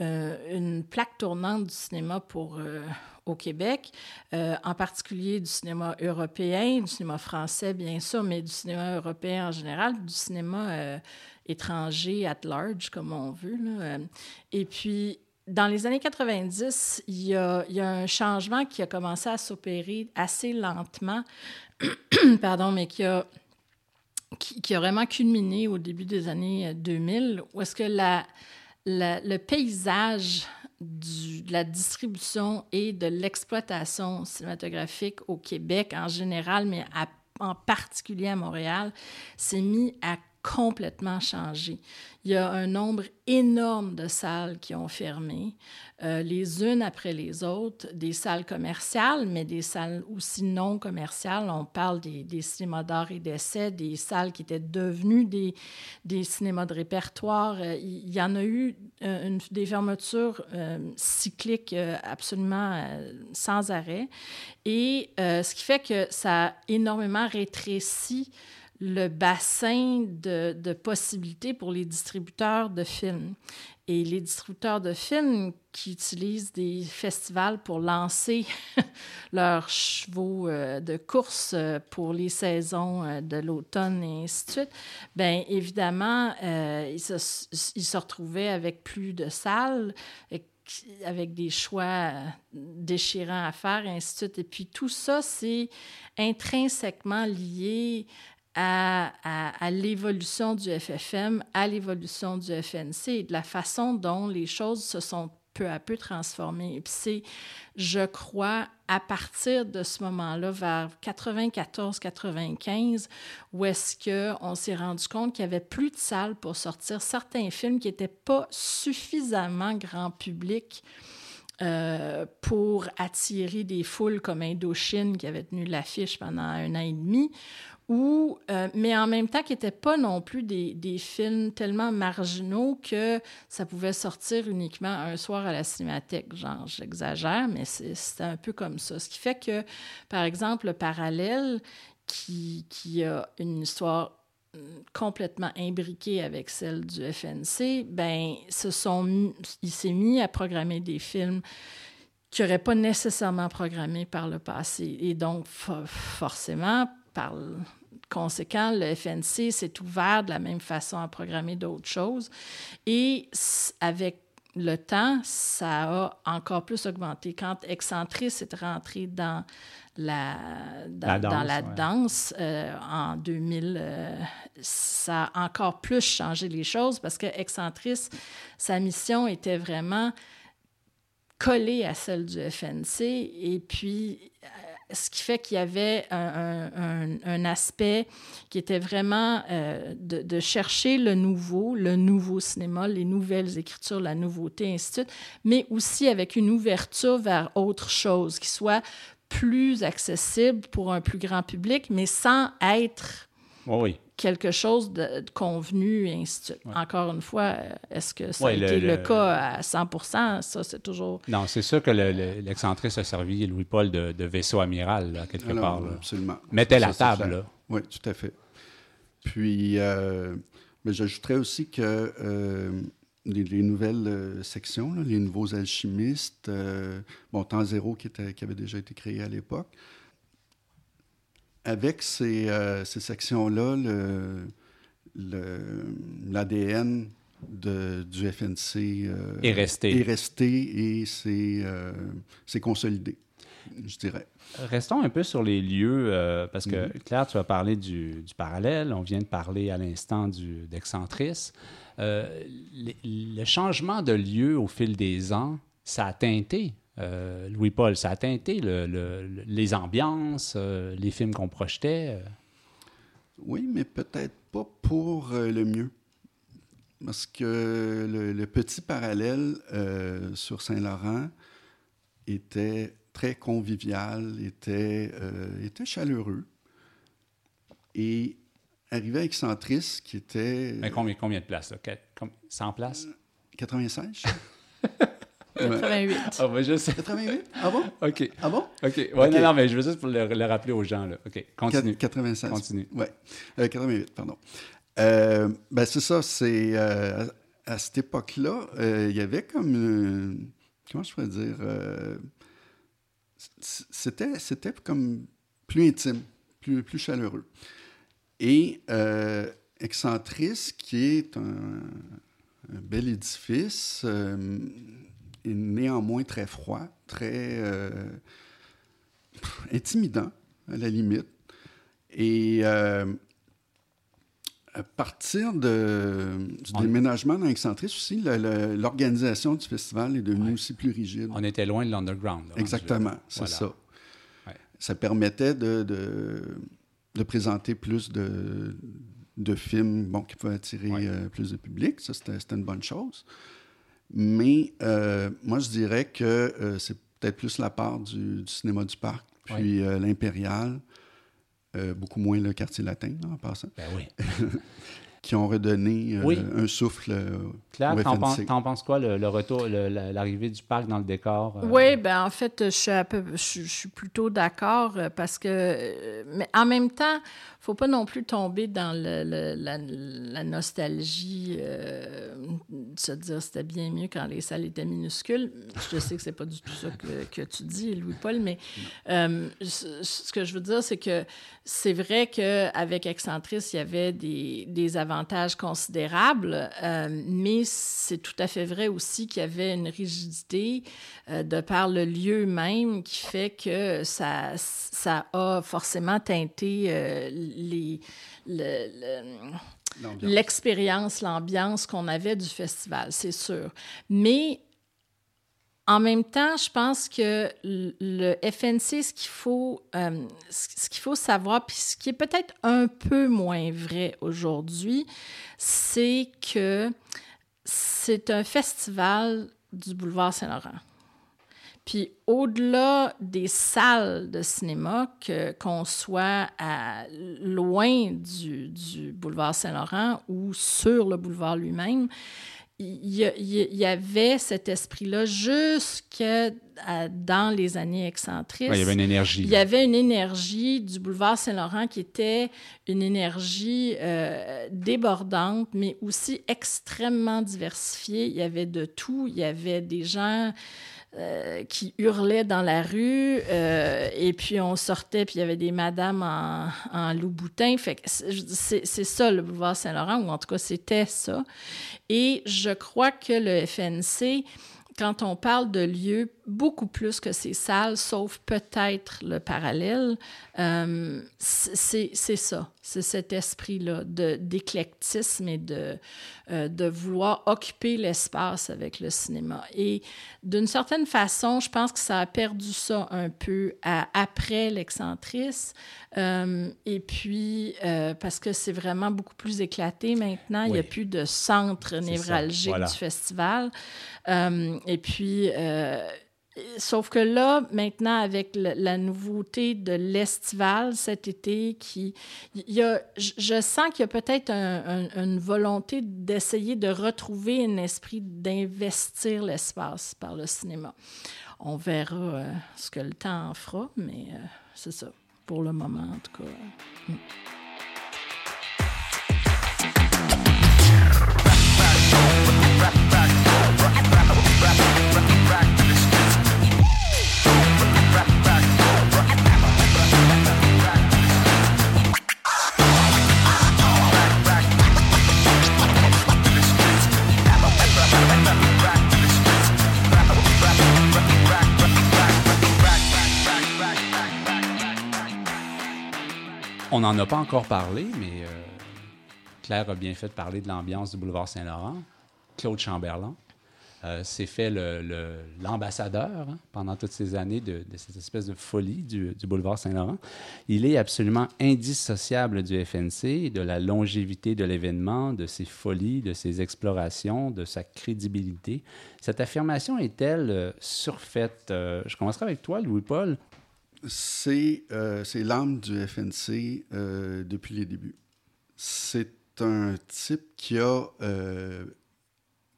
euh, plaque tournante du cinéma pour, euh, au Québec, en particulier du cinéma européen, du cinéma français bien sûr, mais du cinéma européen en général, du cinéma étranger at large, comme on veut. Là. Et puis, dans les années 90, il y, a, il y a un changement qui a commencé à s'opérer assez lentement, pardon, mais qui a qui, a vraiment culminé au début des années 2000, euh, où est-ce que la, le paysage de la distribution et de l'exploitation cinématographique au Québec en général, mais en particulier à Montréal, s'est mis à complètement changé. Il y a un nombre énorme de salles qui ont fermé, euh, les unes après les autres, des salles commerciales, mais des salles aussi non commerciales. On parle des, des cinémas d'art et d'essai, des salles qui étaient devenues des, cinémas de répertoire. Euh, il y en a eu euh, une, des fermetures cycliques absolument sans arrêt. Et ce qui fait que ça a énormément rétréci le bassin de, de, possibilités pour les distributeurs de films. Et les distributeurs de films qui utilisent des festivals pour lancer leurs chevaux euh, de course euh, pour les saisons euh, de l'automne et ainsi de suite, bien évidemment, ils se, retrouvaient avec plus de salles, avec des choix déchirants à faire, et ainsi de suite. Et puis tout ça, c'est intrinsèquement lié à, l'évolution du FFM, à l'évolution du FNC et de la façon dont les choses se sont peu à peu transformé. Et puis c'est, je crois, à partir de ce moment-là, vers 94-95, où est-ce qu'on s'est rendu compte qu'il n'y avait plus de salles pour sortir certains films qui n'étaient pas suffisamment grand public euh, pour attirer des foules comme Indochine, qui avait tenu l'affiche pendant un an et demi, ou, euh, mais en même temps qui n'étaient pas non plus des, des, films tellement marginaux que ça pouvait sortir uniquement un soir à la cinémathèque. Genre, j'exagère, mais c'était un peu comme ça. Ce qui fait que, par exemple, le parallèle, qui, qui a une histoire euh, complètement imbriquée avec celle du FNC, ben, se sont, il s'est mis à programmer des films qui n'auraient pas nécessairement programmés par le passé. Et donc, forcément, par conséquent, le FNC s'est ouvert de la même façon à programmer d'autres choses. Et avec le temps, ça a encore plus augmenté. Quand Excentris est rentré dans la, dans la danse, dans la danse euh, en 2000, euh, ça a encore plus changé les choses parce que Excentris, sa mission était vraiment collée à celle du FNC et puis ce qui fait qu'il y avait un, aspect qui était vraiment euh, de, chercher le nouveau, le nouveau cinéma, les nouvelles écritures, la nouveauté, ainsi mais aussi avec une ouverture vers autre chose qui soit plus accessible pour un plus grand public, mais sans être
oui
quelque chose de, convenu, et ainsi de suite. Encore une fois, est-ce que ça a été le, cas à 100 Ça, c'est toujours...
Non, c'est sûr que l'excentrice a servi Louis-Paul de, vaisseau amiral, quelque part.
Absolument.
Mettait la table.
Oui, tout à fait. Puis, euh, mais j'ajouterais aussi que euh, les, nouvelles euh, sections, les nouveaux alchimistes, bon, Temps Zéro qui, était, qui avait déjà été créé à l'époque, avec ces, euh, ces sections-là, l'ADN du FNC
euh, est resté.
Est resté et c'est euh, consolidé, je dirais.
Restons un peu sur les lieux, parce que mm-hmm. Claire, tu as parlé du, du, parallèle, on vient de parler à l'instant d'Excentris. le changement de lieu au fil des ans, ça a teinté euh, Louis-Paul, ça a teinté les ambiances, euh, les films qu'on projetait. Euh.
Oui, mais peut-être pas pour le mieux. Parce que le, petit parallèle sur Saint-Laurent était très convivial, était, était chaleureux. Et arrivé avec Centris, qui était...
Mais combien, combien de places? 100 places?
96.
88.
Ah, ben, je sais.
88? Ah bon?
OK.
Ah bon?
OK. Ouais, Non, non, mais je veux juste pour le, rappeler aux gens. Là. OK. Continue.
96.
Continue.
Oui. Euh, 88, pardon. Euh, ben, c'est ça. C'est. Euh, à cette époque-là, euh, il y avait comme. comment je pourrais dire? c'était, c'était comme plus intime, plus, plus chaleureux. Et Excentris, qui est un, un bel édifice, néanmoins très froid, très euh, intimidant, à la limite. Et euh, à partir de, du déménagement dans Excentris aussi, l'organisation du festival est devenue aussi plus rigide.
On était loin de l'underground.
Exactement, c'est ça. Ça permettait de, de, présenter plus de, de films bon, qui pouvaient attirer euh, plus de public. Ça, c'était une bonne chose. Mais euh, moi, je dirais que euh, c'est peut-être plus la part du, cinéma du parc, puis euh, l'Impérial, beaucoup moins le quartier latin, en passant.
Ben oui.
qui ont redonné un souffle.
Claire, t'en penses, quoi, le, retour, l'arrivée du parc dans le décor?
Oui, ben en fait, je suis, je suis plutôt d'accord parce que, mais en même temps, faut pas non plus tomber dans le, la, nostalgie, euh, de se dire c'était bien mieux quand les salles étaient minuscules. Je sais que c'est pas du tout ça que, que tu dis, Louis-Paul, mais euh, ce que je veux dire, c'est que c'est vrai qu'avec Excentris, il y avait des, des avantages considérables, euh, mais c'est tout à fait vrai aussi qu'il y avait une rigidité de par le lieu même qui fait que ça, ça a forcément teinté l'expérience, l'ambiance qu'on avait du festival, c'est sûr. Mais en même temps, je pense que le FNC, ce qu'il faut, euh, ce qu'il faut savoir, puis ce qui est peut-être un peu moins vrai aujourd'hui, c'est que c'est un festival du boulevard Saint-Laurent. Puis au-delà des salles de cinéma, qu'on soit loin du boulevard Saint-Laurent ou sur le boulevard lui-même, il y, avait cet esprit-là dans les années excentriques.
il y avait une énergie.
Il y avait une énergie du boulevard Saint-Laurent qui était une énergie euh, débordante, mais aussi extrêmement diversifiée. Il y avait de tout. Il y avait des gens euh, qui hurlaient dans la rue, euh, et puis on sortait, puis il y avait des madames en, en loup-boutin. Fait c'est ça, le boulevard Saint-Laurent, ou en tout cas, c'était ça. Et je crois que le FNC quand on parle de lieux beaucoup plus que ces salles, sauf peut-être le parallèle, euh, c'est ça, c'est cet esprit-là d'éclectisme et de, euh, de vouloir occuper l'espace avec le cinéma. Et d'une certaine façon, je pense que ça a perdu ça un peu après l'excentrice. Euh, et puis, parce que c'est vraiment beaucoup plus éclaté maintenant, il n'y a plus de centre névralgique du festival. et puis, Sauf que là, maintenant, avec la nouveauté de l'estival cet été, qui, y a, je sens qu'il y a peut-être une volonté d'essayer de retrouver un esprit d'investir l'espace par le cinéma. On verra euh, ce que le temps en fera, mais euh, c'est ça, pour le moment, en tout cas. Mm.
On n'en a pas encore parlé, mais euh, Claire a bien fait de parler de l'ambiance du boulevard Saint-Laurent. Claude Chamberlain euh, s'est fait l'ambassadeur hein, pendant toutes ces années de, cette espèce de folie du, boulevard Saint-Laurent. Il est absolument indissociable du FNC, de la longévité de l'événement, de ses folies, de ses explorations, de sa crédibilité. Cette affirmation est-elle euh, surfaite? je commencerai avec toi, Louis-Paul.
Euh, c'est l'âme du FNC euh, depuis les débuts. C'est un type qui a euh,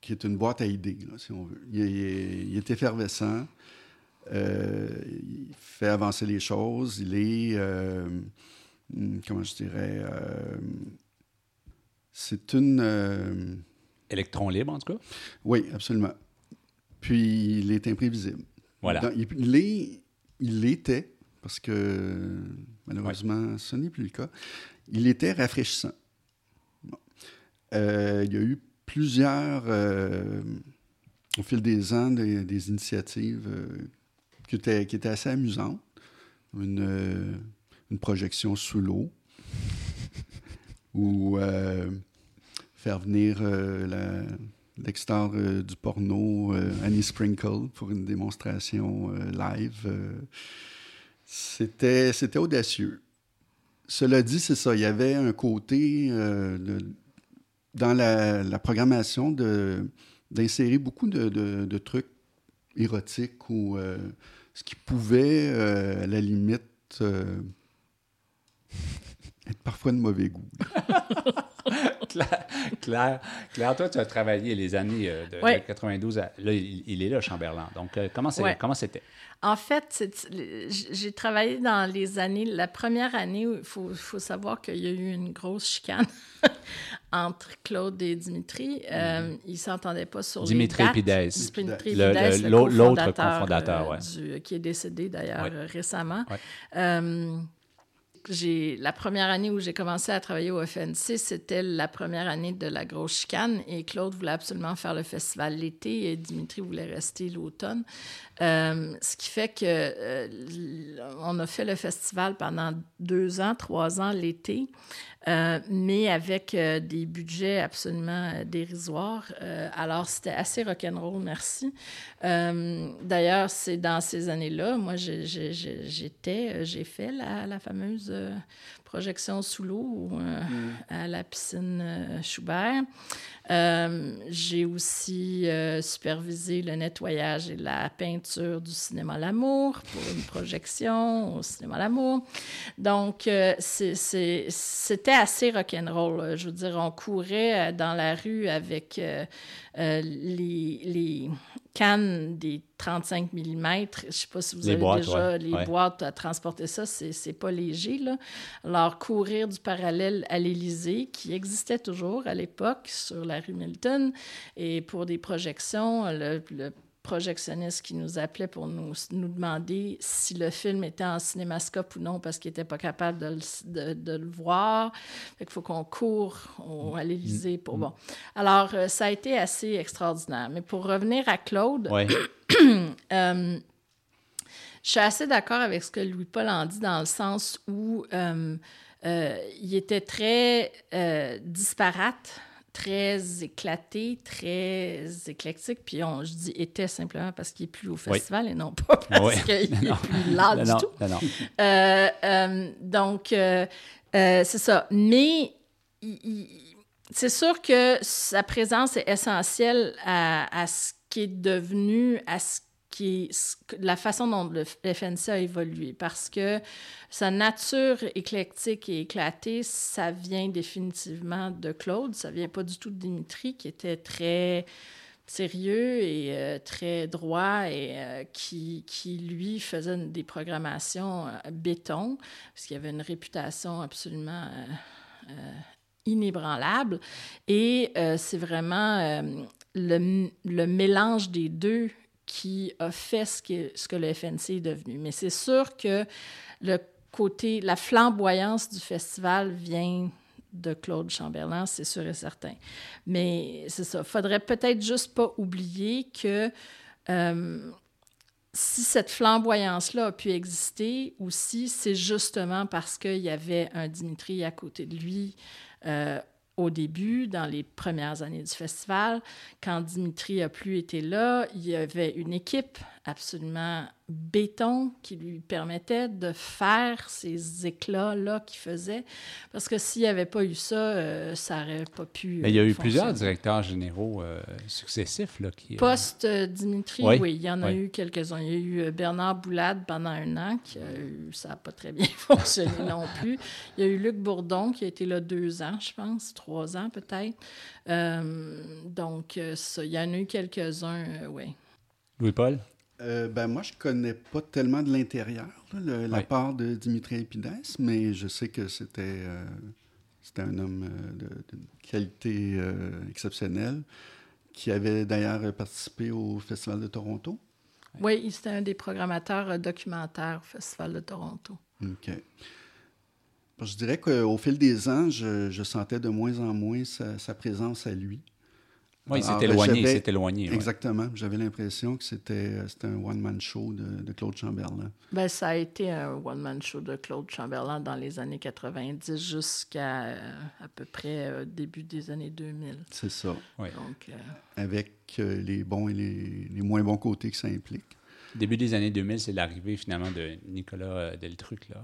qui est une boîte à idées, si on veut. Il est, effervescent, il fait avancer les choses, il est, comment je dirais, c'est une...
Électron libre, en tout cas?
Oui, absolument. Puis, il est imprévisible.
Voilà.
il, est, il l'était, parce que malheureusement, ce n'est plus le cas. Il était rafraîchissant. Euh, il y a eu plusieurs, euh, au fil des ans, des, initiatives euh, qui, étaient, qui, étaient, assez amusantes. Une, une projection sous l'eau, ou faire venir la, l'extar du porno Annie Sprinkle pour une démonstration live. C'était, c'était audacieux. Cela dit, c'est ça. Il y avait un côté euh, dans la, programmation de, d'insérer beaucoup de, trucs érotiques ou euh, ce qui pouvait, euh, à la limite, être parfois de mauvais goût.
Claire, Claire, toi, tu as travaillé les années de, 92 à. Là, il, est là, Chamberlain. Donc, comment, comment c'était?
En fait, j'ai travaillé dans les années, la première année où il faut, savoir qu'il y a eu une grosse chicane entre Claude et Dimitri. Euh, ils ne s'entendaient pas sur
Dimitri
les
dates.
Dimitri l'autre cofondateur,
ouais.
qui est décédé d'ailleurs récemment. La première année où j'ai commencé à travailler au FNC, c'était la première année de la grosse chicane et Claude voulait absolument faire le festival l'été et Dimitri voulait rester l'automne. Euh, ce qui fait que euh, on a fait le festival pendant deux ans, trois ans l'été. Euh, mais avec euh, des budgets absolument euh, dérisoires. alors, c'était assez rock'n'roll, merci. D'ailleurs, c'est dans ces années-là, moi, j'étais, j'ai fait la, la fameuse projection sous l'eau mm. à la piscine Schubert. Euh, j'ai aussi euh, supervisé le nettoyage et la peinture du cinéma L'Amour pour une projection au cinéma L'Amour. Donc, euh, c'était assez rock'n'roll. Je veux dire, on courait dans la rue avec les, les cannes des 35 mm. Je ne sais pas si vous avez déjà les boîtes à transporter ça, c'est pas léger. Là. Alors, courir du parallèle à l'Élysée, qui existait toujours à l'époque sur la rue Milton, et pour des projections, le, projectionniste qui nous appelait pour nous, nous demander si le film était en cinémascope ou non parce qu'il n'était pas capable de le, de, le voir. Il faut qu'on court à l'Élysée pour... Bon. Alors, euh, ça a été assez extraordinaire. Mais pour revenir à Claude... Euh, je suis assez d'accord avec ce que Louis-Paul en dit dans le sens où euh, il était très disparate très éclaté, très éclectique. Puis on, je dis était simplement parce qu'il est plus au festival et non pas parce qu'il est plus là du tout. Euh, euh, donc, euh, c'est ça. Mais c'est sûr que sa présence est essentielle à, à, ce qui est devenu, à ce qui la façon dont le FNC a évolué parce que sa nature éclectique et éclatée, ça vient définitivement de Claude, ça vient pas du tout de Dimitri qui était très sérieux et euh, très droit et euh, qui, qui, lui, faisait des programmations euh, béton, parce qu'il avait une réputation absolument inébranlable. Et c'est vraiment le, le, mélange des deux qui a fait ce que, ce que le FNC est devenu. Mais c'est sûr que le côté, la flamboyance du festival vient de Claude Chamberlain, c'est sûr et certain. Mais c'est ça. Faudrait peut-être juste pas oublier que euh, si cette flamboyance-là a pu exister aussi, c'est justement parce qu'il y avait un Dimitri à côté de lui. Euh, au début, dans les premières années du festival, quand Dimitri a plus été là, il y avait une équipe absolument béton qui lui permettait de faire ces éclats-là qu'il faisait. Parce que s'il n'y avait pas eu ça, euh, ça n'aurait pas pu.
Mais il y a eu plusieurs directeurs généraux euh, successifs. Là, qui,
euh, Post-Dimitri, oui. il y en a eu quelques-uns. Il y a eu Bernard Boulade pendant un an, qui ça n'a pas très bien fonctionné non plus. Il y a eu Luc Bourdon, qui a été là deux ans, je pense, trois ans peut-être. donc, ça, il y en a eu quelques-uns, oui.
Louis-Paul?
Euh, ben, moi, je connais pas tellement de l'intérieur, la part de Dimitri Epides, mais je sais que c'était euh, un homme euh, de, qualité exceptionnelle qui avait d'ailleurs participé au Festival de Toronto.
Oui, c'était un des programmateurs documentaires au Festival de Toronto.
OK. Je dirais qu'au fil des ans, je, sentais de moins en moins sa présence à lui.
Oui, il s'est éloigné, il éloigné.
Exactement. J'avais l'impression que c'était euh, un one-man show de, Claude Chamberlain.
Ben, ça a été un one-man show de Claude Chamberlain dans les années 90 jusqu'à euh, à peu près euh, début des années 2000.
C'est ça. Oui. Donc, Avec les bons et les, les, moins bons côtés que ça implique.
Début des années 2000, c'est l'arrivée finalement de Nicolas Deltruc, là.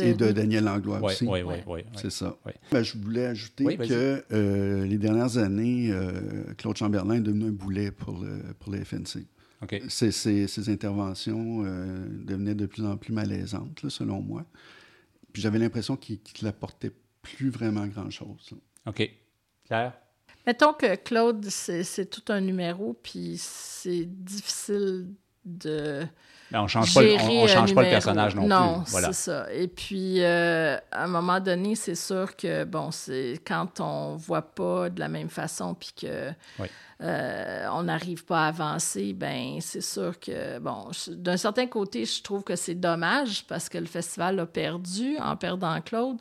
Et de Daniel Langlois aussi.
Oui, oui, oui.
C'est ça. Ben, je voulais ajouter que euh, les dernières années, euh, Claude Chamberlain est devenu un boulet pour le, pour le FNC. Ses, interventions euh, devenaient de plus en plus malaisantes, selon moi. Puis j'avais l'impression qu'il n'apportait plus vraiment grand-chose.
OK. Claire?
Mettons que Claude, c'est tout un numéro, puis c'est difficile de
Mais on change pas, le- on, change pas le personnage non,
Non,
plus. Voilà.
c'est ça. Et puis, euh, à un moment donné, c'est sûr que, bon, c'est quand on voit pas de la même façon, puis que
Oui.
euh, on n'arrive pas à avancer, ben c'est sûr que, bon, d'un certain côté, je trouve que c'est dommage parce que le festival a perdu en perdant Claude.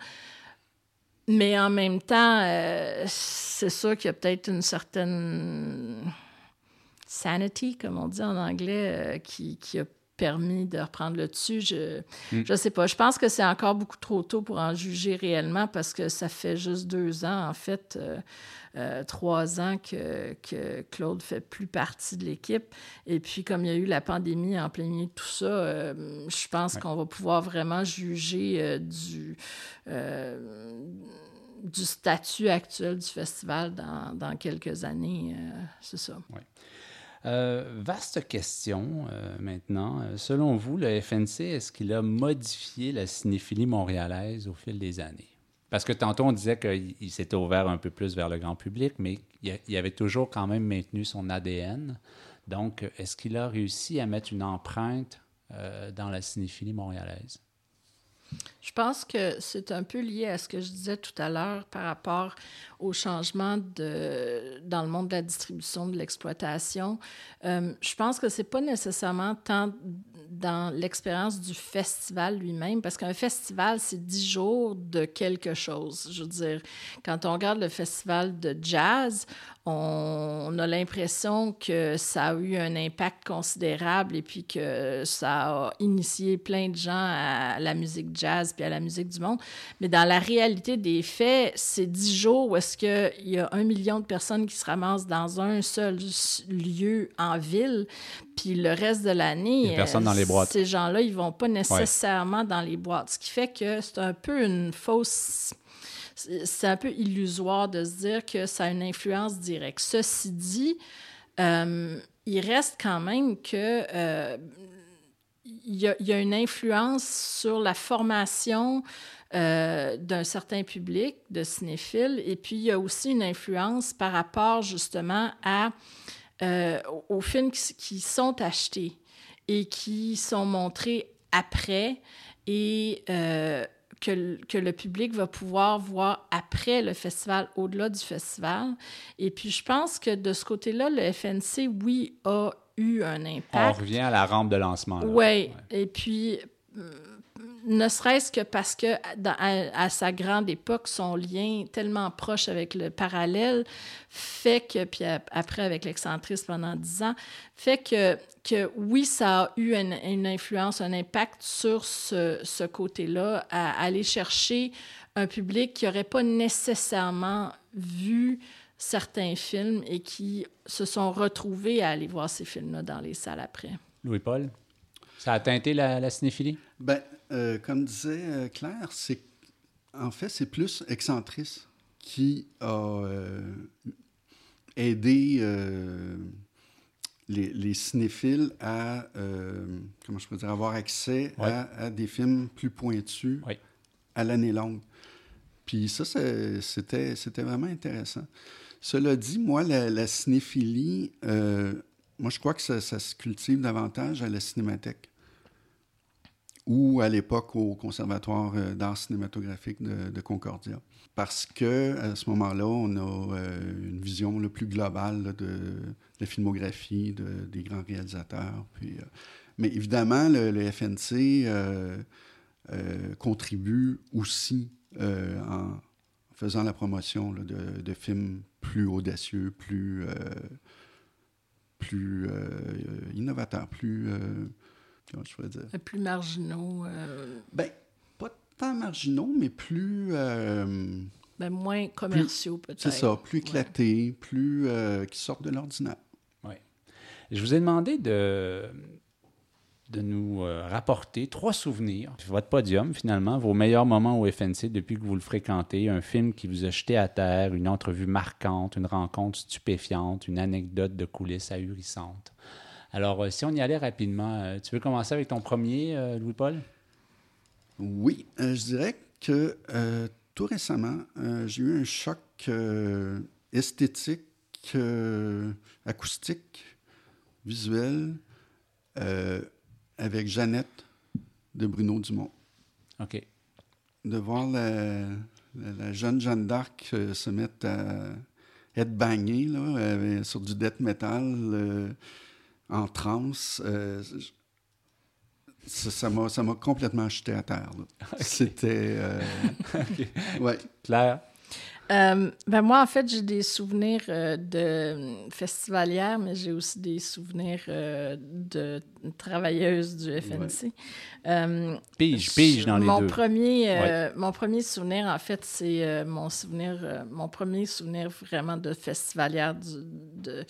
Mais en même temps, euh, c'est sûr qu'il y a peut-être une certaine sanity, comme on dit en anglais, euh, qui, qui a permis de reprendre le dessus. Je
Mm.
je sais pas. Je pense que c'est encore beaucoup trop tôt pour en juger réellement parce que ça fait juste deux ans, en fait, euh, euh, trois ans que, que Claude fait plus partie de l'équipe. Et puis, comme il y a eu la pandémie en plein milieu de tout ça, euh, je pense
Ouais.
qu'on va pouvoir vraiment juger du... du statut actuel du festival dans, dans quelques années. euh, c'est ça.
Euh, vaste question euh, maintenant. Euh, Selon vous, le FNC, est-ce qu'il a modifié la cinéphilie montréalaise au fil des années? Parce que tantôt, on disait qu'il il s'était ouvert un peu plus vers le grand public, mais il, avait toujours quand même maintenu son ADN. Donc, est-ce qu'il a réussi à mettre une empreinte dans la cinéphilie montréalaise?
Je pense que c'est un peu lié à ce que je disais tout à l'heure par rapport au changement de, dans le monde de la distribution, de l'exploitation. Euh, je pense que c'est pas nécessairement tant dans l'expérience du festival lui-même, parce qu'un festival, c'est dix jours de quelque chose. Je veux dire, quand on regarde le festival de jazz, on, on a l'impression que ça a eu un impact considérable et puis que ça a initié plein de gens à la musique jazz puis à la musique du monde. Mais dans la réalité des faits, c'est dix jours où est-ce qu'il y a un million de personnes qui se ramassent dans un seul lieu en ville, puis le reste de l'année, euh. Ces gens-là, ils vont pas nécessairement dans les boîtes, ce qui fait que c'est un peu une fausse c'est c'est un peu illusoire de se dire que ça a une influence directe. Ceci dit, euh, il reste quand même que euh, il y, a, une influence sur la formation euh, d'un certain public de cinéphiles, et puis il y a aussi une influence par rapport justement à, euh, aux- films qui, sont achetés et qui sont montrés après et euh, que, que le public va pouvoir voir après le festival, au-delà du festival. Et puis, je pense que de ce côté-là, le FNC, oui, a eu un
On revient à la rampe de lancement.
Oui, et puis, euh, ne serait-ce que parce que dans- à, à sa grande époque, son lien tellement proche avec le parallèle fait que, puis a- après avec l'excentrisme pendant dix ans, fait que, que oui, ça a eu une, une influence, un impact sur ce, ce côté-là, à aller chercher un public qui n'aurait pas nécessairement vu certains films et qui se sont retrouvés à aller voir ces films-là dans les salles après.
Louis-Paul, ça a teinté la, la cinéphilie?
Ben, euh, comme disait euh, Claire, c'est en fait c'est plus Excentrice qui a euh, aidé euh, les, les cinéphiles à euh, comment je peux dire avoir accès
Ouais.
à, à des films plus pointus à l'année longue. Puis ça, c'était vraiment intéressant. Cela dit, moi, la, cinéphilie, euh, moi, je crois que ça, se cultive davantage à la cinémathèque ou à l'époque au Conservatoire euh, d'art cinématographique de, Concordia. Parce que à ce moment-là, on a euh, une vision là, plus globale de, la filmographie de- des grands réalisateurs. Puis, mais évidemment, le, le FNC contribue aussi en faisant la promotion là, de, de films plus audacieux, plus, euh, plus euh, innovateurs, plus... euh, comment je pourrais dire?
Plus marginaux, euh,
Ben, pas tant marginaux, mais plus. euh,
ben moins commerciaux peut-être.
c'est ça, plus
Ouais.
éclatés, plus. euh, qui sortent de l'ordinaire.
Je vous ai demandé de, de nous euh, rapporter trois souvenirs, votre podium finalement, vos meilleurs moments au FNC depuis que vous le fréquentez, un film qui vous a jeté à terre, une entrevue marquante, une rencontre stupéfiante, une anecdote de coulisses ahurissante. Alors, euh, si on y allait rapidement, euh, tu veux commencer avec ton premier, Louis-Paul?
Oui, je dirais que tout récemment, j'ai eu un choc esthétique, acoustique, visuel, avec Jeannette de Bruno Dumont.
OK.
De voir la, la- la jeune Jeanne d'Arc euh, se mettre à être bagnée là, euh, sur du death metal euh, en transe, euh, ça m'a complètement jeté à terre. C'était... euh, ouais.
Claire?
Euh, ben moi, en fait, j'ai des souvenirs euh, de festivalière, mais j'ai aussi des souvenirs euh, de travailleuse du FNC. Euh,
Pige, pige dans les
mon
deux.
Premier, euh, Mon premier souvenir, en fait, c'est euh, mon souvenir, euh, mon premier souvenir vraiment de festivalière du- de,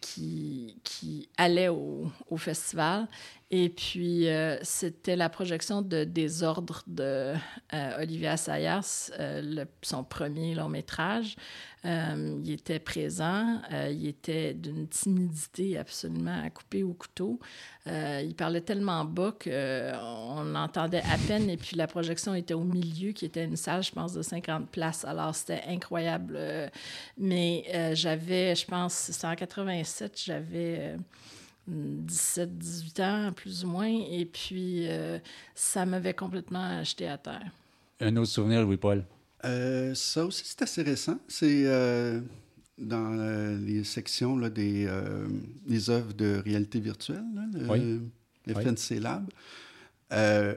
qui, qui allait au, au festival. Et puis, euh, c'était la projection de Désordre de euh, Olivier euh, son premier long métrage. Euh, il était présent, il était d'une timidité absolument à couper au couteau. Il parlait tellement bas qu'on entendait à peine, et puis la projection était au milieu, qui était une salle, je pense, de 50 places. Alors, c'était incroyable. Mais j'avais, je pense, c'était en 87, j'avais... euh, 17, 18 ans, plus ou moins, et puis euh, ça m'avait complètement jeté à terre.
Un autre souvenir, Louis-Paul?
Euh, ça aussi, c'est assez récent. C'est euh, dans euh, les sections là, des, euh, des œuvres de réalité virtuelle, là, le,
Oui.
le
Oui.
FNC Lab. Euh,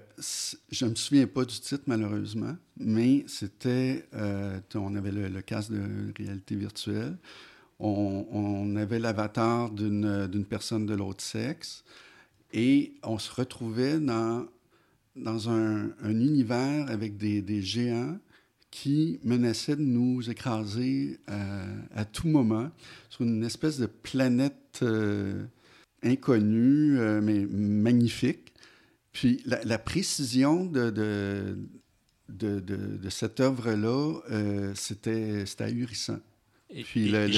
je ne me souviens pas du titre, malheureusement, mais c'était. euh, on avait le, le casque de réalité virtuelle. On, avait l'avatar d'une personne de l'autre sexe et on se retrouvait dans, dans un, un univers avec des, des géants qui menaçaient de nous écraser euh, à tout moment sur une espèce de planète euh, inconnue, euh, mais magnifique. Puis la, précision de, de, de, cette œuvre-là, euh, c'était ahurissant.
Et- et-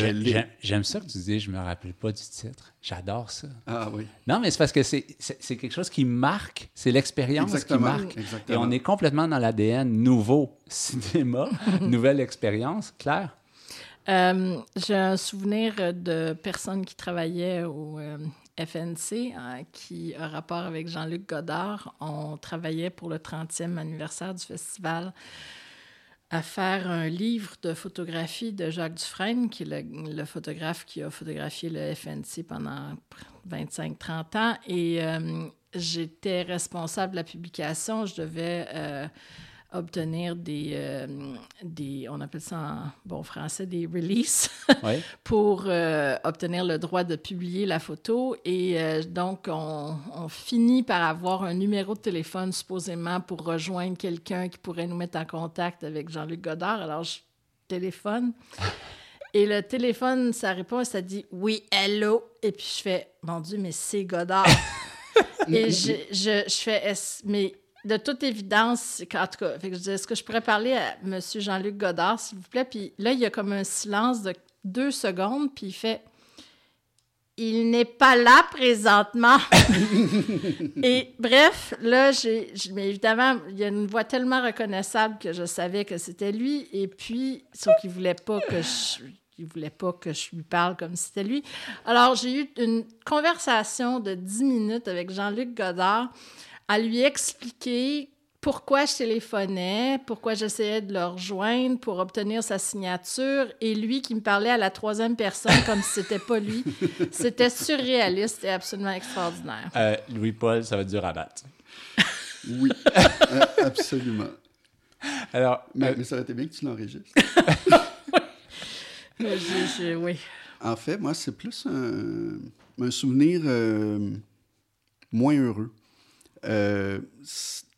j'aime- ça que tu dis, je me rappelle pas du titre. J'adore ça.
Ah oui,
Non, mais c'est parce que c'est quelque chose qui marque, c'est l'expérience qui
exactement.
marque. Et
exactement.
on est complètement dans l'ADN nouveau cinéma, nouvelle expérience. Claire?
Euh, J'ai un souvenir de personnes qui travaillaient au euh, FNC euh, qui a rapport avec Jean-Luc Godard. On travaillait pour le 30e anniversaire du festival à faire un livre de photographie de Jacques Dufresne, qui est le, photographe qui a photographié le FNC pendant 25-30 ans. Et euh, j'étais responsable de la publication. Je devais euh, obtenir des, euh, des, on appelle ça en bon français, des releases
Oui.
pour euh, obtenir le droit de publier la photo. Et euh, donc, on, on finit par avoir un numéro de téléphone supposément pour rejoindre quelqu'un qui pourrait nous mettre en contact avec Jean-Luc Godard. Alors, je téléphone. Et le téléphone, ça répond et ça dit oui, hello. Et puis je fais, mon Dieu, mais c'est Godard. et je, je, je fais, mais de toute évidence, qu'en tout cas, fait que je dis, est-ce que je pourrais parler à M. Jean-Luc Godard, s'il vous plaît? Puis là, il y a comme un silence de deux secondes, puis il fait, il n'est pas là présentement. Et bref, là, j'ai, mais évidemment, il y a une voix tellement reconnaissable que je savais que c'était lui. Et puis, sauf qu'il voulait pas que je, il voulait pas que je lui parle comme si c'était lui. Alors, j'ai eu une conversation de 10 minutes avec Jean-Luc Godard à lui expliquer pourquoi je téléphonais, pourquoi j'essayais de le rejoindre pour obtenir sa signature, et lui qui me parlait à la troisième personne comme si c'était pas lui. C'était surréaliste et absolument extraordinaire.
Euh, Louis-Paul, ça va être dur à battre.
Oui, euh, absolument.
Alors,
Mais,
euh,
mais ça aurait été bien que tu l'enregistres.
Oui.
En fait, moi, c'est plus un, un souvenir euh, moins heureux. Euh,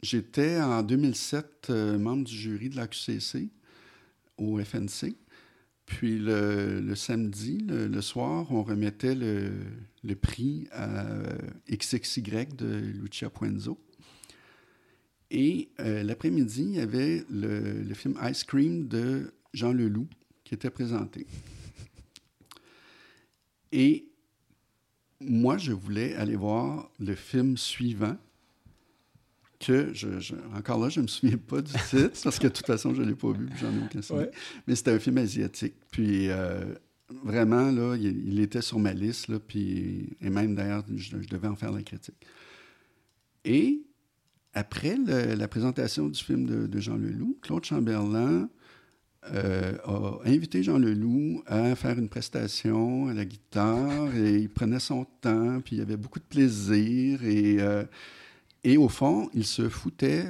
J'étais en 2007 euh, membre du jury de la QCC au FNC. Puis le, samedi, le, soir, on remettait le, prix à XXY de Lucia Puenzo. Et euh, l'après-midi, il y avait le film Ice Cream de Jean Leloup qui était présenté. Et moi, je voulais aller voir le film suivant, que, je, je- encore là, je ne me souviens pas du titre, parce que de toute façon, je ne l'ai pas vu, puis j'en ai aucun souvenir.
Ouais.
Mais c'était un film asiatique. Puis, euh, vraiment, là, il, il était sur ma liste, là, puis, et même d'ailleurs, je, je devais en faire la critique. Et après le- la présentation du film de, de Jean Leloup, Claude Chamberlain euh, a invité Jean Leloup à faire une prestation à la guitare et il prenait son temps, puis il y avait beaucoup de plaisir et, euh, et au fond, il se foutait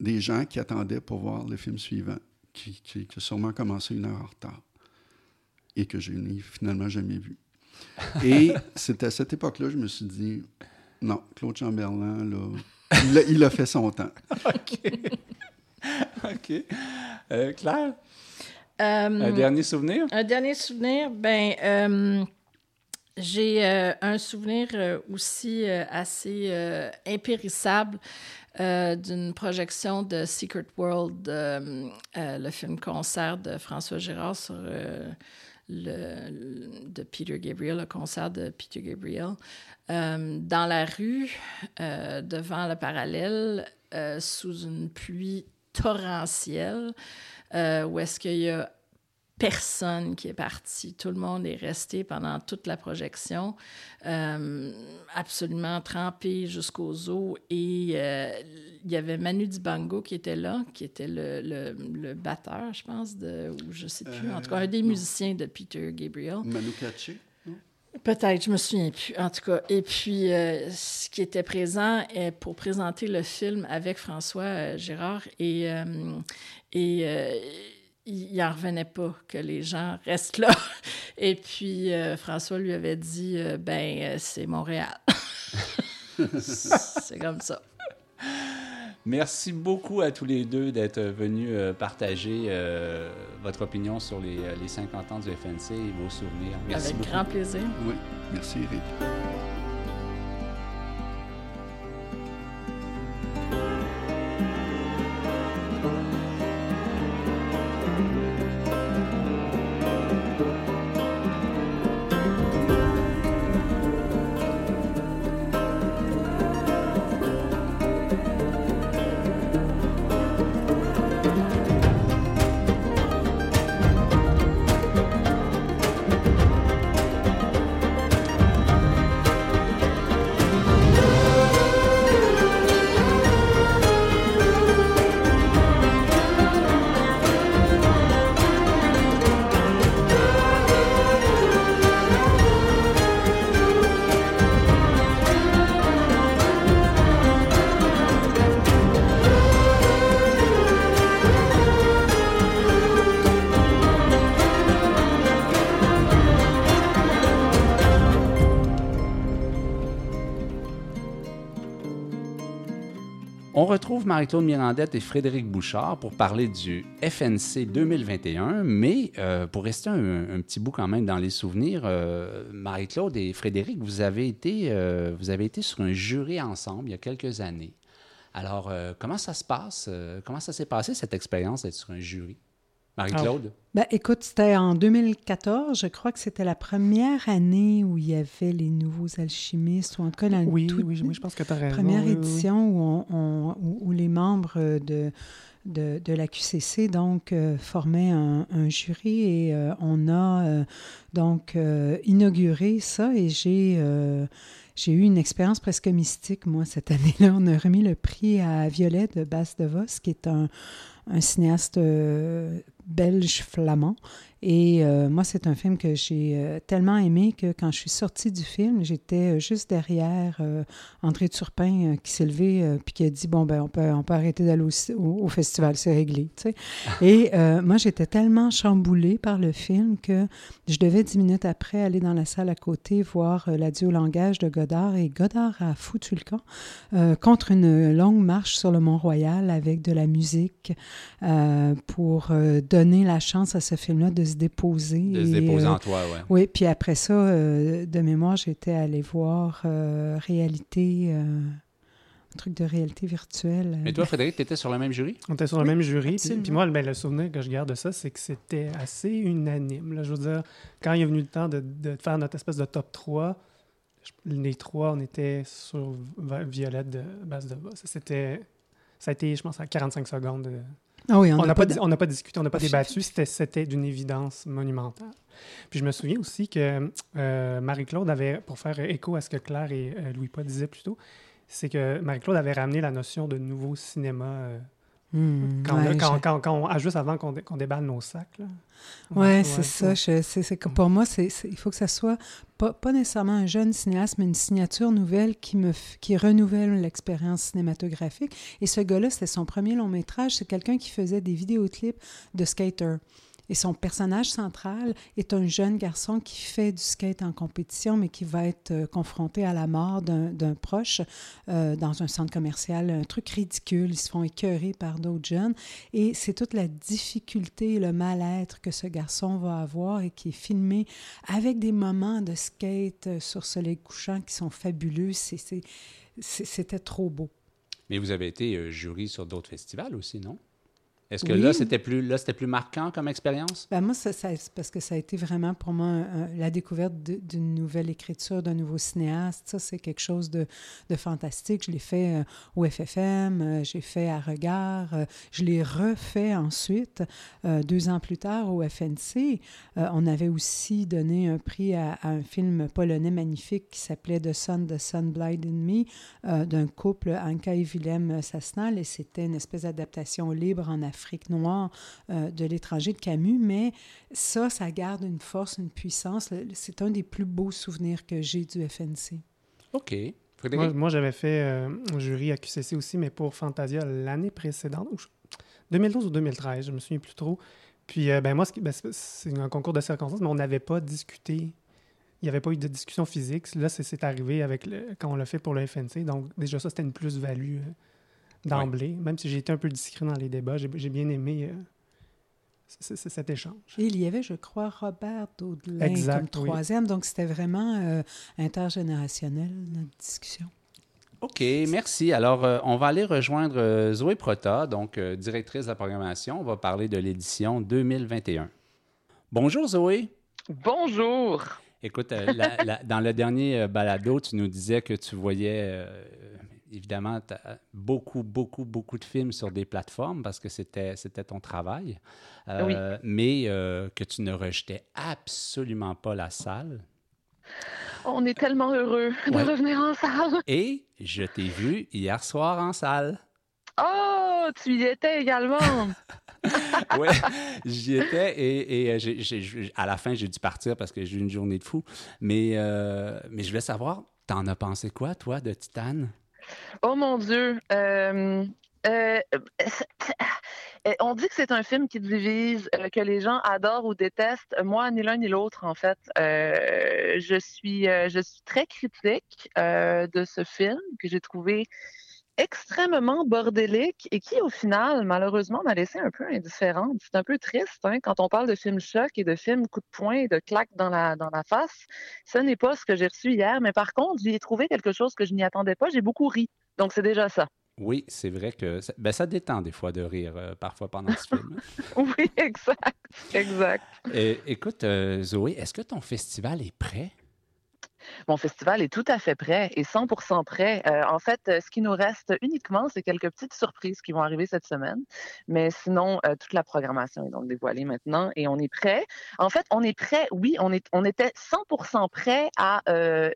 des gens qui attendaient pour voir le film suivant, qui, qui, qui a sûrement commencé une heure en retard et que je n'ai finalement jamais vu. Et c'est à cette époque-là, je me suis dit, non, Claude Chamberlain, là, il a, il a fait son temps.
OK. OK. Euh, Claire,
Euh,
un dernier souvenir?
Un dernier souvenir, ben euh, j'ai euh, un souvenir euh, aussi euh, assez impérissable d'une projection de Secret World, le film concert de François Gérard sur le, le- de Peter Gabriel, le concert de Peter Gabriel, dans la rue, devant le parallèle, sous une pluie torrentielle, où est-ce qu'il y a personne qui est parti. Tout le monde est resté pendant toute la projection, euh, absolument trempé jusqu'aux os. Et euh, il y avait Manu Dibango qui était là, qui était le, le, le batteur, je pense, de, ou je sais plus, en tout cas, un des
Euh, non.
musiciens de Peter Gabriel.
Manu Katché?
Peut-être, je me souviens plus. En tout cas, et puis euh, ce qui était présent est pour présenter le film avec François euh, Gérard et euh, et il n'en revenait pas que les gens restent là. Et puis euh, François lui avait dit euh, ben euh, c'est Montréal. c'est comme ça.
Merci beaucoup à tous les deux d'être venus euh, partager euh, votre opinion sur les, les 50 ans du FNC et vos souvenirs. Merci
avec
beaucoup.
grand plaisir.
Oui, merci Eric.
Marie-Claude Mirandette et Frédéric Bouchard pour parler du FNC 2021, mais euh, pour rester un, petit bout quand même dans les souvenirs, euh, Marie-Claude et Frédéric, vous avez, été, euh, vous avez été sur un jury ensemble il y a quelques années. Alors, comment ça se passe? comment ça s'est passé cette expérience d'être sur un jury? Marie-Claude?
Ben, écoute, c'était en 2014. Je crois que c'était la première année où il y avait les nouveaux alchimistes, ou en tout cas la
Oui,
toute
oui, oui, je pense que raison.
première
oui, oui, oui.
édition où, on- on- où- où les membres de, de, de la QCC donc, euh, formaient un, un jury et euh, on a euh, donc euh, inauguré ça et j'ai euh, j'ai eu une expérience presque mystique, moi, cette année-là. On a remis le prix à Violet de Bas de Vos, qui est un, un cinéaste euh, belge-flamand. Et euh, moi, c'est un film que j'ai euh, tellement aimé que quand je suis sortie du film, j'étais euh, juste derrière euh, André Turpin euh, qui s'est levé puis qui a dit bon ben on peut on peut arrêter d'aller au, ci- au- au festival, c'est réglé. tu sais. Et moi, j'étais tellement chamboulée par le film que je devais dix minutes après aller dans la salle à côté voir l'adieu au langage de Godard et Godard a foutu le camp contre une longue marche sur le Mont-Royal avec de la musique pour donner la chance à ce film-là de se déposer.
De se
Et,
déposer
euh,
en toi, ouais.
oui, puis après ça, euh, de mémoire, j'étais allée voir euh, réalité, euh, un truc de réalité virtuelle.
Et toi, Frédéric, tu étais sur le même jury?
On était sur le même jury. Puis, moi, ben, le souvenir que je garde de ça, c'est que c'était assez unanime. Là. Je veux dire, quand il est venu le temps de, de faire notre espèce de top 3, je- les trois, on était sur Violette de Base de Bas. C'était Ça a été, je pense, à 45 secondes.
Ah oui,
on n'a pas, on pas discuté, on n'a pas débattu. C'était d'une évidence monumentale. Puis je me souviens aussi que euh, Marie-Claude avait, pour faire écho à ce que Claire et euh, Louis-Paul disaient plus tôt, c'est que Marie-Claude avait ramené la notion de nouveau cinéma hmm, quand, quand, juste avant qu'on déballe nos sacs.
Oui, c'est ça. c'est pour moi, c'est il faut que ça soit pas, pas, nécessairement un jeune cinéaste, mais une signature nouvelle qui, me, qui renouvelle l'expérience cinématographique. Et ce gars-là, c'était son premier long métrage. C'est quelqu'un qui faisait des vidéoclips de skater. Et son personnage central est un jeune garçon qui fait du skate en compétition, mais qui va être euh, confronté à la mort d'un proche euh, dans un centre commercial. Un truc ridicule. Ils se font écœurer par d'autres jeunes. Et c'est toute la difficulté et le mal-être que ce garçon va avoir et qui est filmé avec des moments de skate euh, sur soleil couchant qui sont fabuleux. C'était trop beau.
Mais vous avez été jury sur d'autres festivals aussi, non? Est-ce que là, c'était plus, là, plus marquant comme expérience?
Ben moi, ça, parce que ça a été vraiment pour moi la découverte d'une nouvelle écriture, d'un nouveau cinéaste. Ça, c'est quelque chose de, de, fantastique. Je l'ai fait euh, au FFM, euh, j'ai fait à Regard, euh, je l'ai refait ensuite, deux ans plus tard, au FNC. on avait aussi donné un prix à, un film polonais magnifique qui s'appelait The Sun, The Sun Blind in Me, d'un couple, Anka et Willem Sasnal, et c'était une espèce d'adaptation libre en Afrique Afrique noire euh, de l'étranger de Camus, mais ça, ça garde une force, une puissance. C'est un des plus beaux souvenirs que j'ai du FNC.
OK.
Moi, j'avais fait euh, un jury à QCC aussi, mais pour Fantasia l'année précédente, 2012 ou 2013, je me souviens plus trop. Puis, euh, ben moi, ben, c'est un concours de circonstances, mais on n'avait pas discuté. Il n'y avait pas eu de discussion physique. Là, c'est arrivé avec le, quand on l'a fait pour le FNC. Donc, déjà, ça, c'était une plus-value d'emblée. Même si j'ai été un peu discret dans les débats, j'ai bien aimé euh, cet échange.
Et il y avait, je crois, Robert Daudelin comme troisième. Donc, c'était vraiment euh, intergénérationnel, notre discussion.
OK, merci. Alors, euh, on va aller rejoindre Zoé Prota, donc directrice de la programmation. On va parler de l'édition 2021. Bonjour, Zoé.
Bonjour.
Écoute, dans le dernier balado, tu nous disais que tu voyais évidemment, tu as beaucoup, beaucoup, beaucoup de films sur des plateformes parce que c'était, c'était ton travail, euh, mais euh, que tu ne rejetais absolument pas la salle.
On est tellement heureux de revenir en salle.
Et je t'ai vu hier soir en salle.
Oh, tu y étais également.
oui, j'y étais et, euh, à la fin, j'ai dû partir parce que j'ai eu une journée de fou. Mais, mais je voulais savoir, t'en as pensé quoi, toi, de Titane?
Oh mon Dieu. Euh, euh, on dit que c'est un film qui divise, euh, que les gens adorent ou détestent. Moi, ni l'un ni l'autre, en fait. je, suis, je suis très critique de ce film que j'ai trouvé extrêmement bordélique et qui, au final, malheureusement, m'a laissé un peu indifférente. C'est un peu triste hein, quand on parle de films choc et de films coup de poing et de claques dans la, dans la face. Ce n'est pas ce que j'ai reçu hier, mais par contre, j'y ai trouvé quelque chose que je n'y attendais pas. J'ai beaucoup ri. Donc, c'est déjà ça.
Oui, c'est vrai que ça, ben, ça détend des fois de rire euh, parfois pendant ce film.
oui, exact. Exact.
écoute, euh, Zoé, est-ce que ton festival est prêt?
Mon festival est tout à fait prêt et 100% prêt. Euh, en fait, euh, ce qui nous reste uniquement, c'est quelques petites surprises qui vont arriver cette semaine. Mais sinon, euh, toute la programmation est donc dévoilée maintenant et on est prêt. En fait, on est prêt, oui, on, est, on était 100% prêt à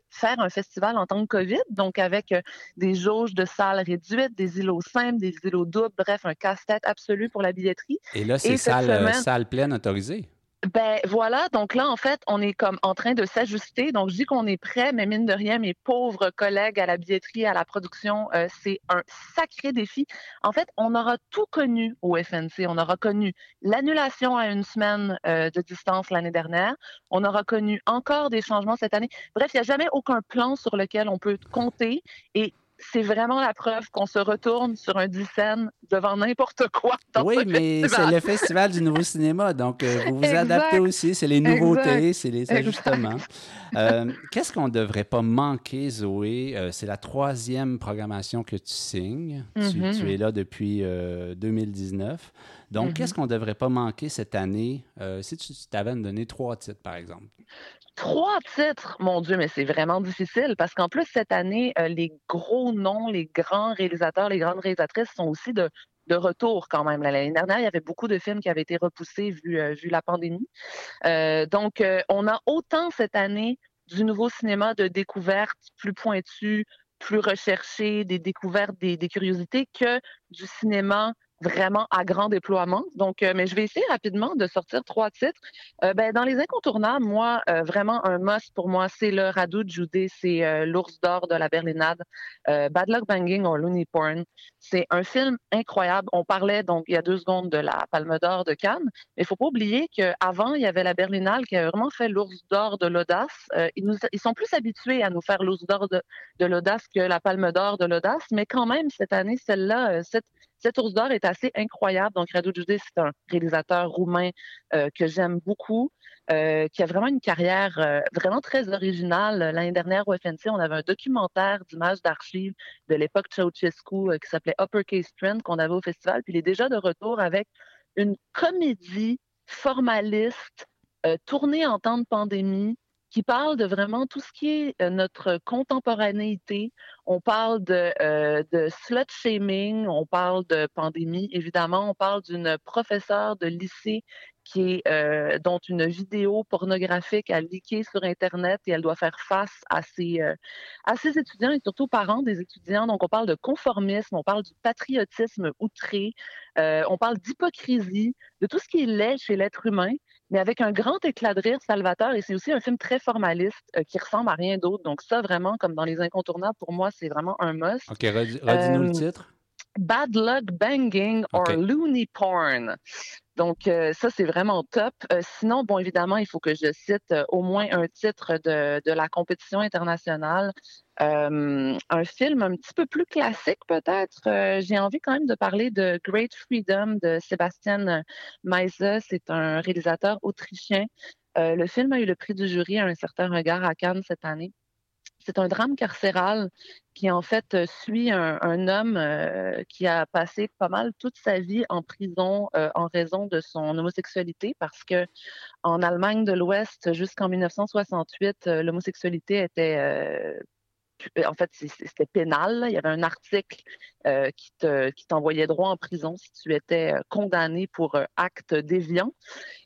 faire un festival en temps de COVID, donc avec des jauges de salles réduites, des îlots simples, des îlots doubles, bref, un casse-tête absolu pour la billetterie.
Et là, c'est salle, salle pleine autorisée.
Ben voilà, donc là, en fait, on est comme en train de s'ajuster. Donc, je dis qu'on est prêt, mais mine de rien, mes pauvres collègues à la billetterie, à la production, euh, c'est un sacré défi. En fait, on aura tout connu au FNC. On aura connu l'annulation à une semaine euh, de distance l'année dernière. On aura connu encore des changements cette année. Bref, il n'y a jamais aucun plan sur lequel on peut compter. Et c'est vraiment la preuve qu'on se retourne sur un scène devant n'importe quoi.
oui, mais c'est le Festival du Nouveau Cinéma, donc euh, vous vous adaptez aussi. C'est les nouveautés, c'est les ajustements. Euh, qu'est-ce qu'on ne devrait pas manquer, Zoé? Euh, c'est la troisième programmation que tu signes. tu, mm-hmm. es là depuis 2019. Donc, mm-hmm. qu'est-ce qu'on ne devrait pas manquer cette année? Si tu t'avais à me donner trois titres, par exemple?
Trois titres, mon Dieu, mais c'est vraiment difficile parce qu'en plus, cette année, euh, les gros non, les grands réalisateurs, les grandes réalisatrices sont aussi de, de retour quand même. L'année dernière, il y avait beaucoup de films qui avaient été repoussés vu, euh, vu la pandémie. Euh, donc, on a autant cette année du nouveau cinéma de découvertes plus pointues, plus recherchées, des découvertes, des curiosités, que du cinéma vraiment à grand déploiement. Donc, euh, mais je vais essayer rapidement de sortir trois titres. Euh, ben, dans les incontournables, moi, euh, vraiment un must pour moi, c'est le Radeau de Judée, c'est l'ours d'or de la Berlinade, Bad Luck Banging or Looney Porn. C'est un film incroyable. On parlait donc il y a deux secondes de la Palme d'or de Cannes, mais il faut pas oublier qu'avant, il y avait la Berlinale qui a vraiment fait l'ours d'or de l'audace. Ils, sont plus habitués à nous faire l'ours d'or de, de l'audace que la Palme d'or de l'audace, mais quand même, cette année, celle-là, cette cet ours d'or est assez incroyable. Donc, Radu Jude, c'est un réalisateur roumain euh, que j'aime beaucoup, euh, qui a vraiment une carrière euh, vraiment très originale. L'année dernière, au FNC, on avait un documentaire d'images d'archives de l'époque Ceausescu qui s'appelait Uppercase Trend qu'on avait au festival. Puis il est déjà de retour avec une comédie formaliste tournée en temps de pandémie qui parle de vraiment tout ce qui est euh, notre contemporanéité. On parle de, euh, slut shaming, on parle de pandémie, évidemment, on parle d'une professeure de lycée qui est, euh, dont une vidéo pornographique a leaké sur Internet et elle doit faire face à ses, euh, à ses étudiants et surtout parents des étudiants. Donc, on parle de conformisme, on parle du patriotisme outré, on parle d'hypocrisie, de tout ce qui est laid chez l'être humain mais avec un grand éclat de rire salvateur. Et c'est aussi un film très formaliste euh, qui ressemble à rien d'autre. Donc ça, vraiment, comme dans Les Incontournables, pour moi, c'est vraiment un must.
OK, redis-nous le euh, titre.
Bad Luck Banging or Looney Porn. Donc, euh, ça, c'est vraiment top. Euh, sinon, bon, évidemment, il faut que je cite euh, au moins un titre de, de la compétition internationale. un film un petit peu plus classique, peut-être. J'ai envie quand même de parler de Great Freedom de Sébastien Meise. C'est un réalisateur autrichien. le film a eu le prix du jury à un certain regard à Cannes cette année. C'est un drame carcéral qui en fait euh, suit un, homme euh, qui a passé pas mal toute sa vie en prison euh, en raison de son homosexualité parce que en Allemagne de l'Ouest jusqu'en 1968 l'homosexualité était en fait, c'était pénal. Il y avait un article qui t'envoyait droit en prison si tu étais condamné pour acte déviant.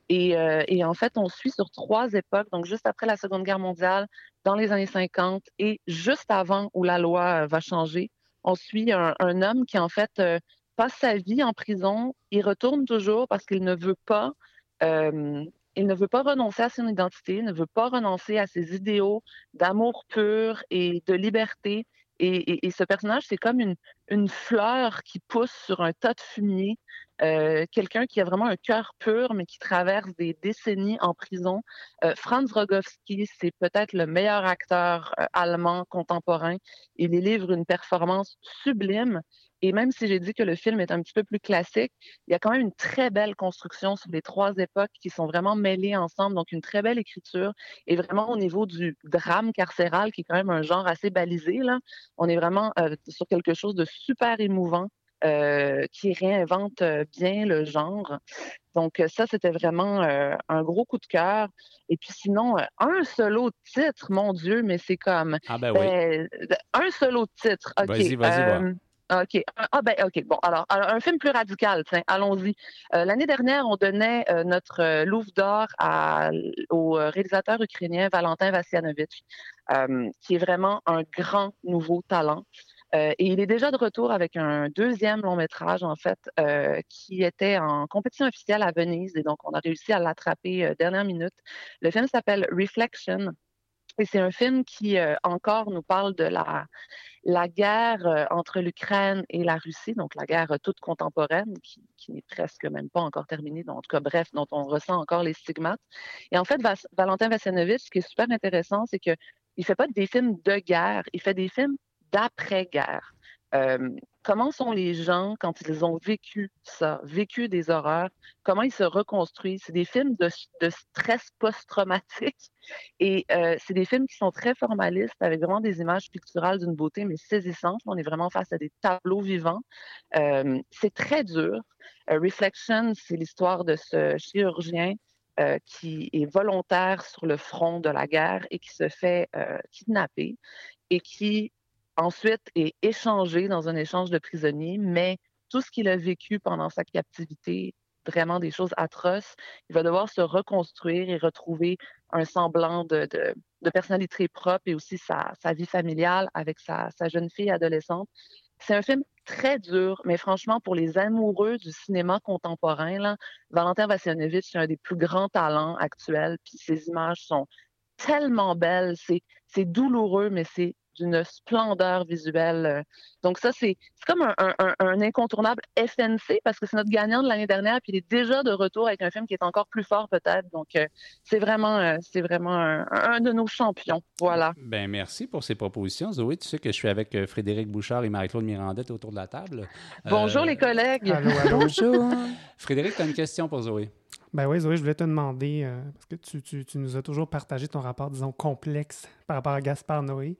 Et, en fait, on suit sur trois époques, donc juste après la Seconde Guerre mondiale, dans les années 50 et juste avant où la loi euh, va changer. On suit un, homme qui, en fait, euh, passe sa vie en prison. Il retourne toujours parce qu'il ne veut pas. Euh, il ne veut pas renoncer à son identité, il ne veut pas renoncer à ses idéaux d'amour pur et de liberté. Et, ce personnage, c'est comme une, fleur qui pousse sur un tas de fumier. Euh, quelqu'un qui a vraiment un cœur pur, mais qui traverse des décennies en prison. Euh, Franz Rogowski, c'est peut-être le meilleur acteur euh, allemand contemporain. Il y livre une performance sublime. Et même si j'ai dit que le film est un petit peu plus classique, il y a quand même une très belle construction sur les trois époques qui sont vraiment mêlées ensemble. Donc, une très belle écriture. Et vraiment, au niveau du drame carcéral, qui est quand même un genre assez balisé, là, on est vraiment sur quelque chose de super émouvant. Euh, qui réinvente euh, bien le genre. Donc ça, c'était vraiment euh, un gros coup de cœur. Et puis sinon, un seul autre titre, mon Dieu, mais c'est comme...
Ah ben oui.
Ben, un seul autre titre.
Vas-y, vas-y,
OK. Ah ben OK. Bon, alors, un film plus radical, tiens, allons-y. L'année dernière, on donnait notre Louvre d'or au réalisateur ukrainien Valentin Vassianovich, qui est vraiment un grand nouveau talent. Euh, et il est déjà de retour avec un deuxième long métrage, en fait, euh, qui était en compétition officielle à Venise. Et donc, on a réussi à l'attraper euh, dernière minute. Le film s'appelle Reflection. C'est un film qui encore nous parle de la, guerre entre l'Ukraine et la Russie, donc la guerre toute contemporaine, qui, n'est presque même pas encore terminée, donc, en tout cas, bref, dont on ressent encore les stigmates. Et en fait, Valentin Vassianovich, ce qui est super intéressant, c'est qu'il ne fait pas des films de guerre, il fait des films d'après-guerre. Euh, comment sont les gens quand ils ont vécu ça, vécu des horreurs, comment ils se reconstruisent? C'est des films de, stress post-traumatique et euh, c'est des films qui sont très formalistes avec vraiment des images picturales d'une beauté mais saisissantes. On est vraiment face à des tableaux vivants. Euh, c'est très dur. Reflection, c'est l'histoire de ce chirurgien qui est volontaire sur le front de la guerre et qui se fait kidnapper et qui ensuite est échangé dans un échange de prisonniers, mais tout ce qu'il a vécu pendant sa captivité, vraiment des choses atroces, il va devoir se reconstruire et retrouver un semblant de, de, personnalité propre et aussi sa, sa vie familiale avec sa, sa jeune fille adolescente. C'est un film très dur, mais franchement, pour les amoureux du cinéma contemporain, là, Valentin Vassilyevitch, c'est un des plus grands talents actuels, puis ses images sont tellement belles, c'est douloureux, mais c'est d'une splendeur visuelle. Euh. Donc ça, c'est comme un, incontournable FNC parce que c'est notre gagnant de l'année dernière, puis il est déjà de retour avec un film qui est encore plus fort peut-être. Donc euh, c'est vraiment, euh, c'est vraiment un, de nos champions. Voilà.
Ben merci pour ces propositions, Zoé. Tu sais que je suis avec Frédéric Bouchard et Marie-Claude Mirandette autour de la table.
Bonjour les collègues.
Bonjour.
Frédéric, tu as une question pour Zoé.
Ben oui, Zoé, je voulais te demander, parce que tu, tu, tu, nous as toujours partagé ton rapport, disons, complexe par rapport à Gaspard Noé.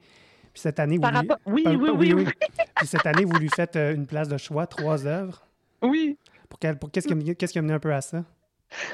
Puis cette année, vous lui...
oui, oui, oui, oui,
Puis cette année, vous lui faites euh, une place de choix, trois œuvres.
Oui.
Pour, pour qu'est-ce qui a mené un peu à ça?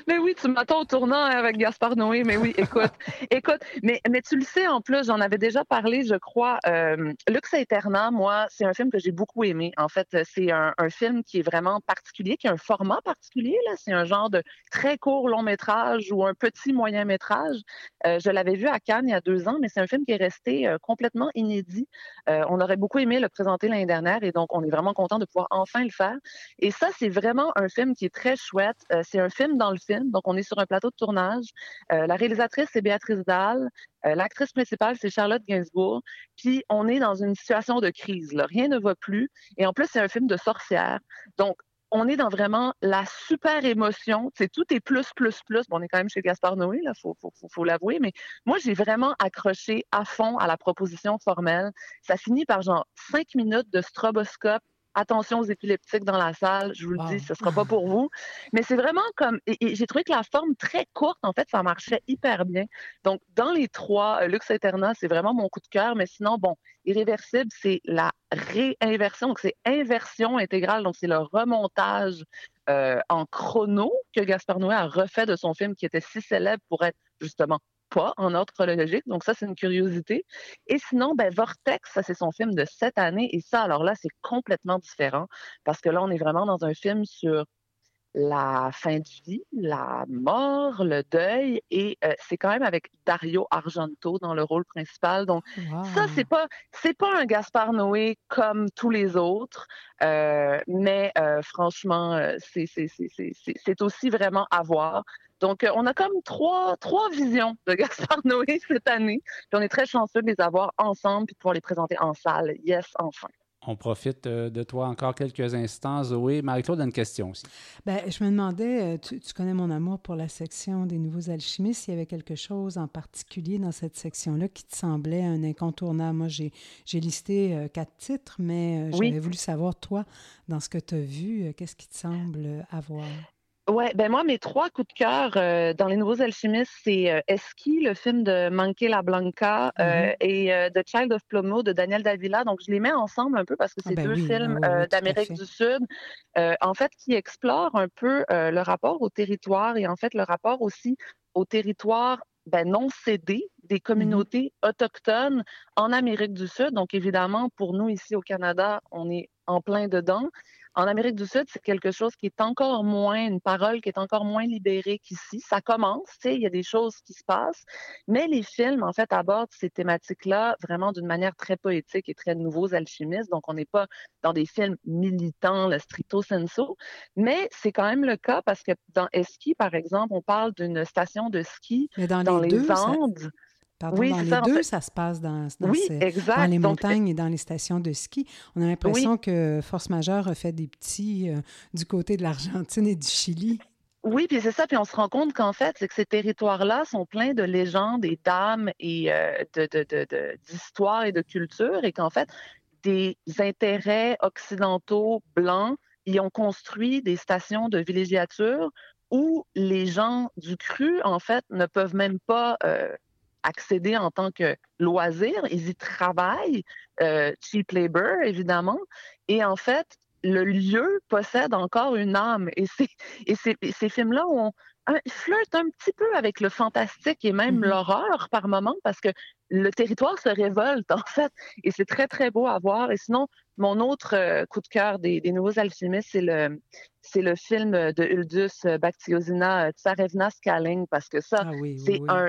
Mais oui, tu m'attends au tournant avec Gaspard Noé, mais oui, écoute, écoute, mais, mais tu le sais en plus, j'en avais déjà parlé, je crois. Euh, Lux Eterna, moi, c'est un film que j'ai beaucoup aimé. En fait, c'est un, film qui est vraiment particulier, qui a un format particulier. Là, c'est un genre de très court long métrage ou un petit moyen métrage. Euh, je l'avais vu à Cannes il y a deux ans, mais c'est un film qui est resté euh, complètement inédit. Euh, on aurait beaucoup aimé le présenter l'année dernière, et donc on est vraiment content de pouvoir enfin le faire. Et ça, c'est vraiment un film qui est très chouette. c'est un film le film. Donc, on est sur un plateau de tournage. Euh, la réalisatrice, c'est Béatrice Dalle. Euh, l'actrice principale, c'est Charlotte Gainsbourg. Puis, on est dans une situation de crise. Là. Rien ne va plus. Et en plus, c'est un film de sorcière. Donc, on est dans vraiment la super émotion. C'est tout est plus, plus, plus. Bon, on est quand même chez Gaspard Noé, faut, faut l'avouer. Mais moi, j'ai vraiment accroché à fond à la proposition formelle. Ça finit par genre cinq minutes de stroboscope attention aux épileptiques dans la salle, je vous le dis, ce ne sera pas pour vous. Mais c'est vraiment comme, et, j'ai trouvé que la forme très courte, en fait, ça marchait hyper bien. Donc, dans les trois, euh, Lux Eterna, c'est vraiment mon coup de cœur, mais sinon, bon, Irréversible, c'est la réinversion, donc c'est inversion intégrale, donc c'est le remontage euh, en chrono que Gaspard Noé a refait de son film qui était si célèbre pour être justement en ordre chronologique. Donc, ça, c'est une curiosité. Et sinon, ben, Vortex, ça, c'est son film de cette année. Et ça, alors là, c'est complètement différent parce que là, on est vraiment dans un film sur la fin de vie, la mort, le deuil, et euh, c'est quand même avec Dario Argento dans le rôle principal. Donc ça, c'est pas c'est pas un Gaspard Noé comme tous les autres, euh, mais euh, franchement, c'est aussi vraiment à voir. Donc, on a comme trois, trois visions de Gaspard Noé cette année. Puis on est très chanceux de les avoir ensemble et de pouvoir les présenter en salle. Yes, enfin.
On profite euh, de toi encore quelques instants, Zoé. Marie-Claude a une question aussi.
Bien, je me demandais, euh, tu, connais mon amour pour la section des nouveaux alchimistes, s'il y avait quelque chose en particulier dans cette section-là qui te semblait un incontournable. Moi, j'ai listé euh, quatre titres, mais j'avais voulu savoir, toi, dans ce que tu as vu, qu'est-ce qui te semble avoir?
Ouais, ben moi, mes trois coups de cœur euh, dans Les Nouveaux Alchimistes, c'est euh, Eski, le film de Manqué la Blanca, euh, mm-hmm. et The Child of Plomo de Daniel Davila. Donc, je les mets ensemble un peu parce que ah c'est ben deux films d'Amérique du Sud, en fait, qui explorent un peu le rapport au territoire et en fait le rapport aussi au territoire ben, non cédé des mm-hmm. communautés autochtones en Amérique du Sud. Donc, évidemment, pour nous ici au Canada, on est en plein dedans. En Amérique du Sud, c'est quelque chose qui est encore moins, une parole qui est encore moins libérée qu'ici. Ça commence, tu sais, il y a des choses qui se passent, mais les films, en fait, abordent ces thématiques-là vraiment d'une manière très poétique et très nouveaux alchimistes. Donc, on n'est pas dans des films militants, le stricto sensu, mais c'est quand même le cas parce que dans Eski, par exemple, on parle d'une station de ski dans, les, Andes
oui, dans les deux, ça se passe dans, dans, les montagnes et dans les stations de ski. On a l'impression que Force Majeure a fait des petits euh, du côté de l'Argentine et du Chili.
Oui, puis c'est ça. Puis on se rend compte qu'en fait, c'est que ces territoires-là sont pleins de légendes et d'âmes et euh, d'histoires et de culture, et qu'en fait, des intérêts occidentaux blancs y ont construit des stations de villégiature où les gens du cru, en fait, ne peuvent même pas euh, accéder en tant que loisir. Ils y travaillent, euh, cheap labor, évidemment. Et en fait, le lieu possède encore une âme. Et, et, ces films-là ont un, flirtent un petit peu avec le fantastique et même mm-hmm. l'horreur par moment parce que le territoire se révolte en fait. Et c'est très, très beau à voir. Et sinon, mon autre euh, coup de cœur des, nouveaux alchimistes, c'est le, c'est le film de Uldus Baktiosina Tsarevna Skaling parce que ça, ah c'est un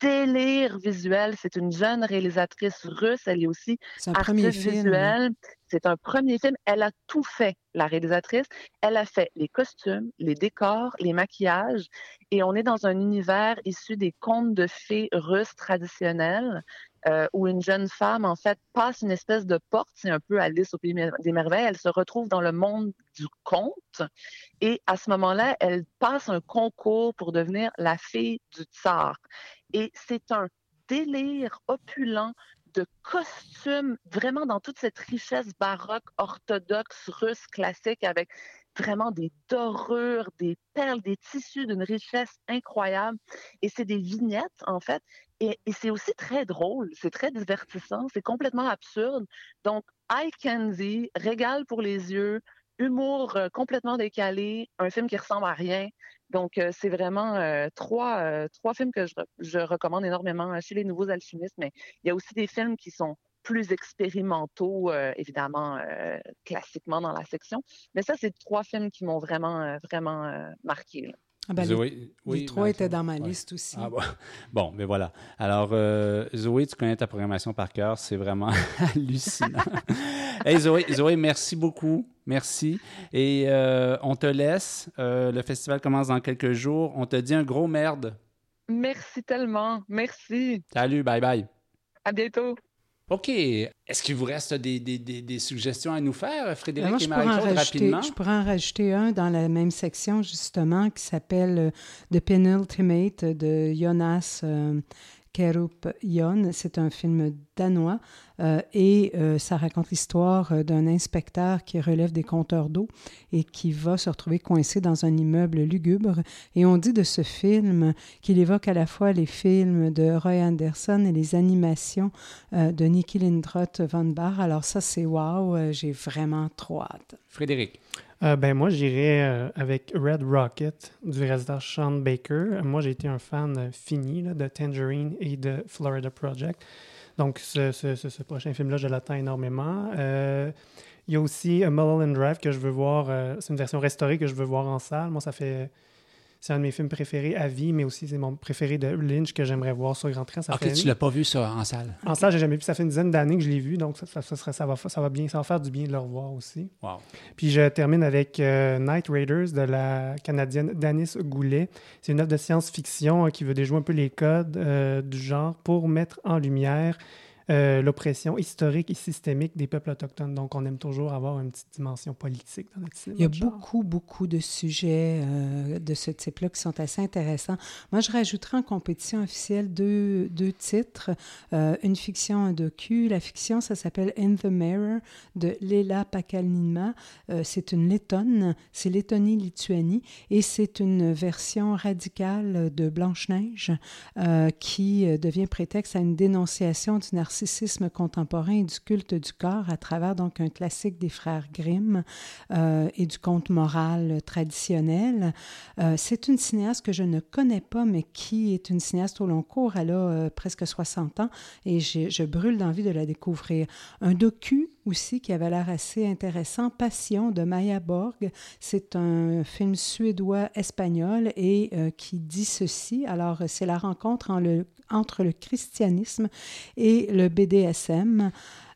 délire visuel. C'est une jeune réalisatrice russe. Elle est aussi artiste visuelle. C'est un premier film. Elle a tout fait, la réalisatrice. Elle a fait les costumes, les décors, les maquillages. Et on est dans un univers issu des contes de fées russes traditionnels. Euh, où une jeune femme, en fait, passe une espèce de porte, c'est un peu Alice au Pays des Merveilles, elle se retrouve dans le monde du conte, et à ce moment-là, elle passe un concours pour devenir la fille du tsar. Et c'est un délire opulent de costumes, vraiment dans toute cette richesse baroque, orthodoxe, russe, classique, avec vraiment des dorures, des perles, des tissus d'une richesse incroyable. Et c'est des vignettes, en fait. Et, c'est aussi très drôle, c'est très divertissant, c'est complètement absurde. Donc, Eye Candy, régale pour les yeux, humour euh, complètement décalé, un film qui ressemble à rien. Donc, euh, c'est vraiment euh, trois, trois films que je, je, recommande énormément chez les nouveaux alchimistes, mais il y a aussi des films qui sont plus expérimentaux, évidemment, classiquement dans la section. Mais ça, c'est trois films qui m'ont vraiment, vraiment marqué.
Ah ben, Zoé, les, trois étaient dans ma liste aussi.
Ah, bon. mais voilà. Alors, euh, Zoé, tu connais ta programmation par cœur. C'est vraiment hallucinant. hey, Zoé, Zoé, merci beaucoup. Merci. Et euh, on te laisse. Euh, le festival commence dans quelques jours. On te dit un gros merde.
Merci tellement. Merci.
Salut, bye bye.
À bientôt.
OK. Est-ce qu'il vous reste des, des, des, suggestions à nous faire, Frédéric et Marie-Claude, rapidement?
Je pourrais en rajouter un dans la même section, justement, qui s'appelle euh, The Penultimate de Jonas euh, Kerup Jon. C'est un film danois euh, et euh, ça raconte l'histoire euh, d'un inspecteur qui relève des compteurs d'eau et qui va se retrouver coincé dans un immeuble lugubre. Et on dit de ce film qu'il évoque à la fois les films de Roy Anderson et les animations de Nicky Lindroth Van Bar. Alors ça, c'est wow, j'ai vraiment trop hâte.
Frédéric.
Euh, ben moi, j'irais euh, avec Red Rocket du réalisateur Sean Baker. Moi, j'ai été un fan fini de Tangerine et de Florida Project. Donc, ce, ce, ce, prochain film-là, je l'attends énormément. Euh, il y a aussi Mulholland Drive que je veux voir. c'est une version restaurée que je veux voir en salle. Moi, ça fait c'est un de mes films préférés à vie, mais aussi c'est mon préféré de Lynch que j'aimerais voir sur grand train.
Ça ok, tu l'as pas vu ça en salle?
En salle, j'ai jamais vu. Ça fait une dizaine d'années que je l'ai vu, donc ça, ça, ça, va, ça va bien, ça va faire du bien de le revoir aussi.
Wow.
Puis je termine avec euh, Night Raiders de la Canadienne Danis Goulet. C'est une œuvre de science-fiction hein, qui veut déjouer un peu les codes euh, du genre pour mettre en lumière euh, l'oppression historique et systémique des peuples autochtones. Donc, on aime toujours avoir une petite dimension politique dans notre cinéma.
Il y a beaucoup, beaucoup de sujets euh, de ce type-là qui sont assez intéressants. Moi, je rajouterais en compétition officielle deux, deux titres, euh, une fiction, un docu. La fiction, ça s'appelle In the Mirror de Lela Pakalnima. c'est une lettonne, c'est Lettonie-Lituanie, et c'est une version radicale de Blanche-Neige qui devient prétexte à une dénonciation du narcissisme narcissisme contemporain et du culte du corps à travers donc un classique des frères Grimm euh, et du conte moral traditionnel. Euh, c'est une cinéaste que je ne connais pas, mais qui est une cinéaste au long cours. Elle a euh, presque 60 ans et je brûle d'envie de la découvrir. Un docu aussi qui avait l'air assez intéressant, Passion de Maya Borg. C'est un film suédois-espagnol et qui dit ceci. Alors, c'est la rencontre entre le christianisme et le BDSM.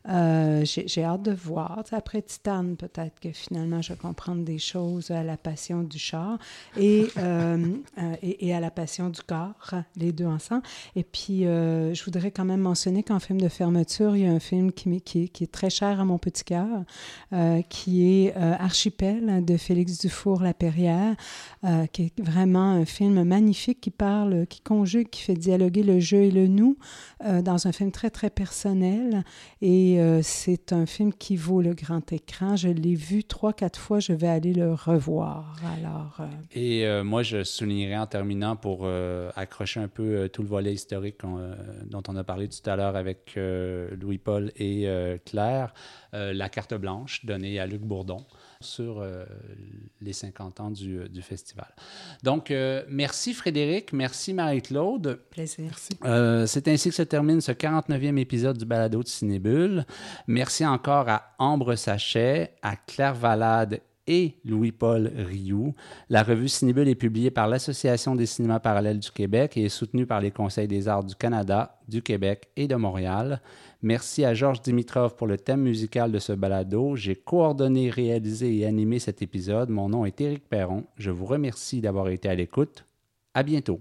Euh, j'ai hâte de voir. après Titan, peut-être que finalement, je vais comprendre des choses à la passion du char et, euh, euh, et, à la passion du corps, les deux ensemble. Et puis, je voudrais quand même mentionner qu'en film de fermeture, il y a un film qui, qui, qui est très cher à mon petit cœur, qui est Archipel de Félix Dufour-Lapierre, qui est vraiment un film magnifique qui parle, qui conjugue, qui fait dialoguer le jeu et le nous dans un film très, très personnel. Et euh, c'est un film qui vaut le grand écran. Je l'ai vu trois, quatre fois. Je vais aller le revoir. Alors, euh,
Et euh, moi, je soulignerai en terminant pour accrocher un peu tout le volet historique dont on a parlé tout à l'heure avec Louis-Paul et Claire, La carte blanche donnée à Luc Bourdon. Sur euh, les 50 ans du, euh, du festival. Donc, euh, merci Frédéric, merci Marie-Claude.
Plaisir.
Merci.
Euh, c'est ainsi que se termine ce 49e épisode du balado de Cinébule. Merci encore à Ambre Sachet, à Claire Valade et Louis-Paul Rioux. La revue Cinébule est publiée par l'Association des cinémas parallèles du Québec et est soutenue par les conseils des arts du Canada, du Québec et de Montréal. Merci à Georges Dimitrov pour le thème musical de ce balado. J'ai coordonné, réalisé et animé cet épisode. Mon nom est Éric Perron. Je vous remercie d'avoir été à l'écoute. À bientôt.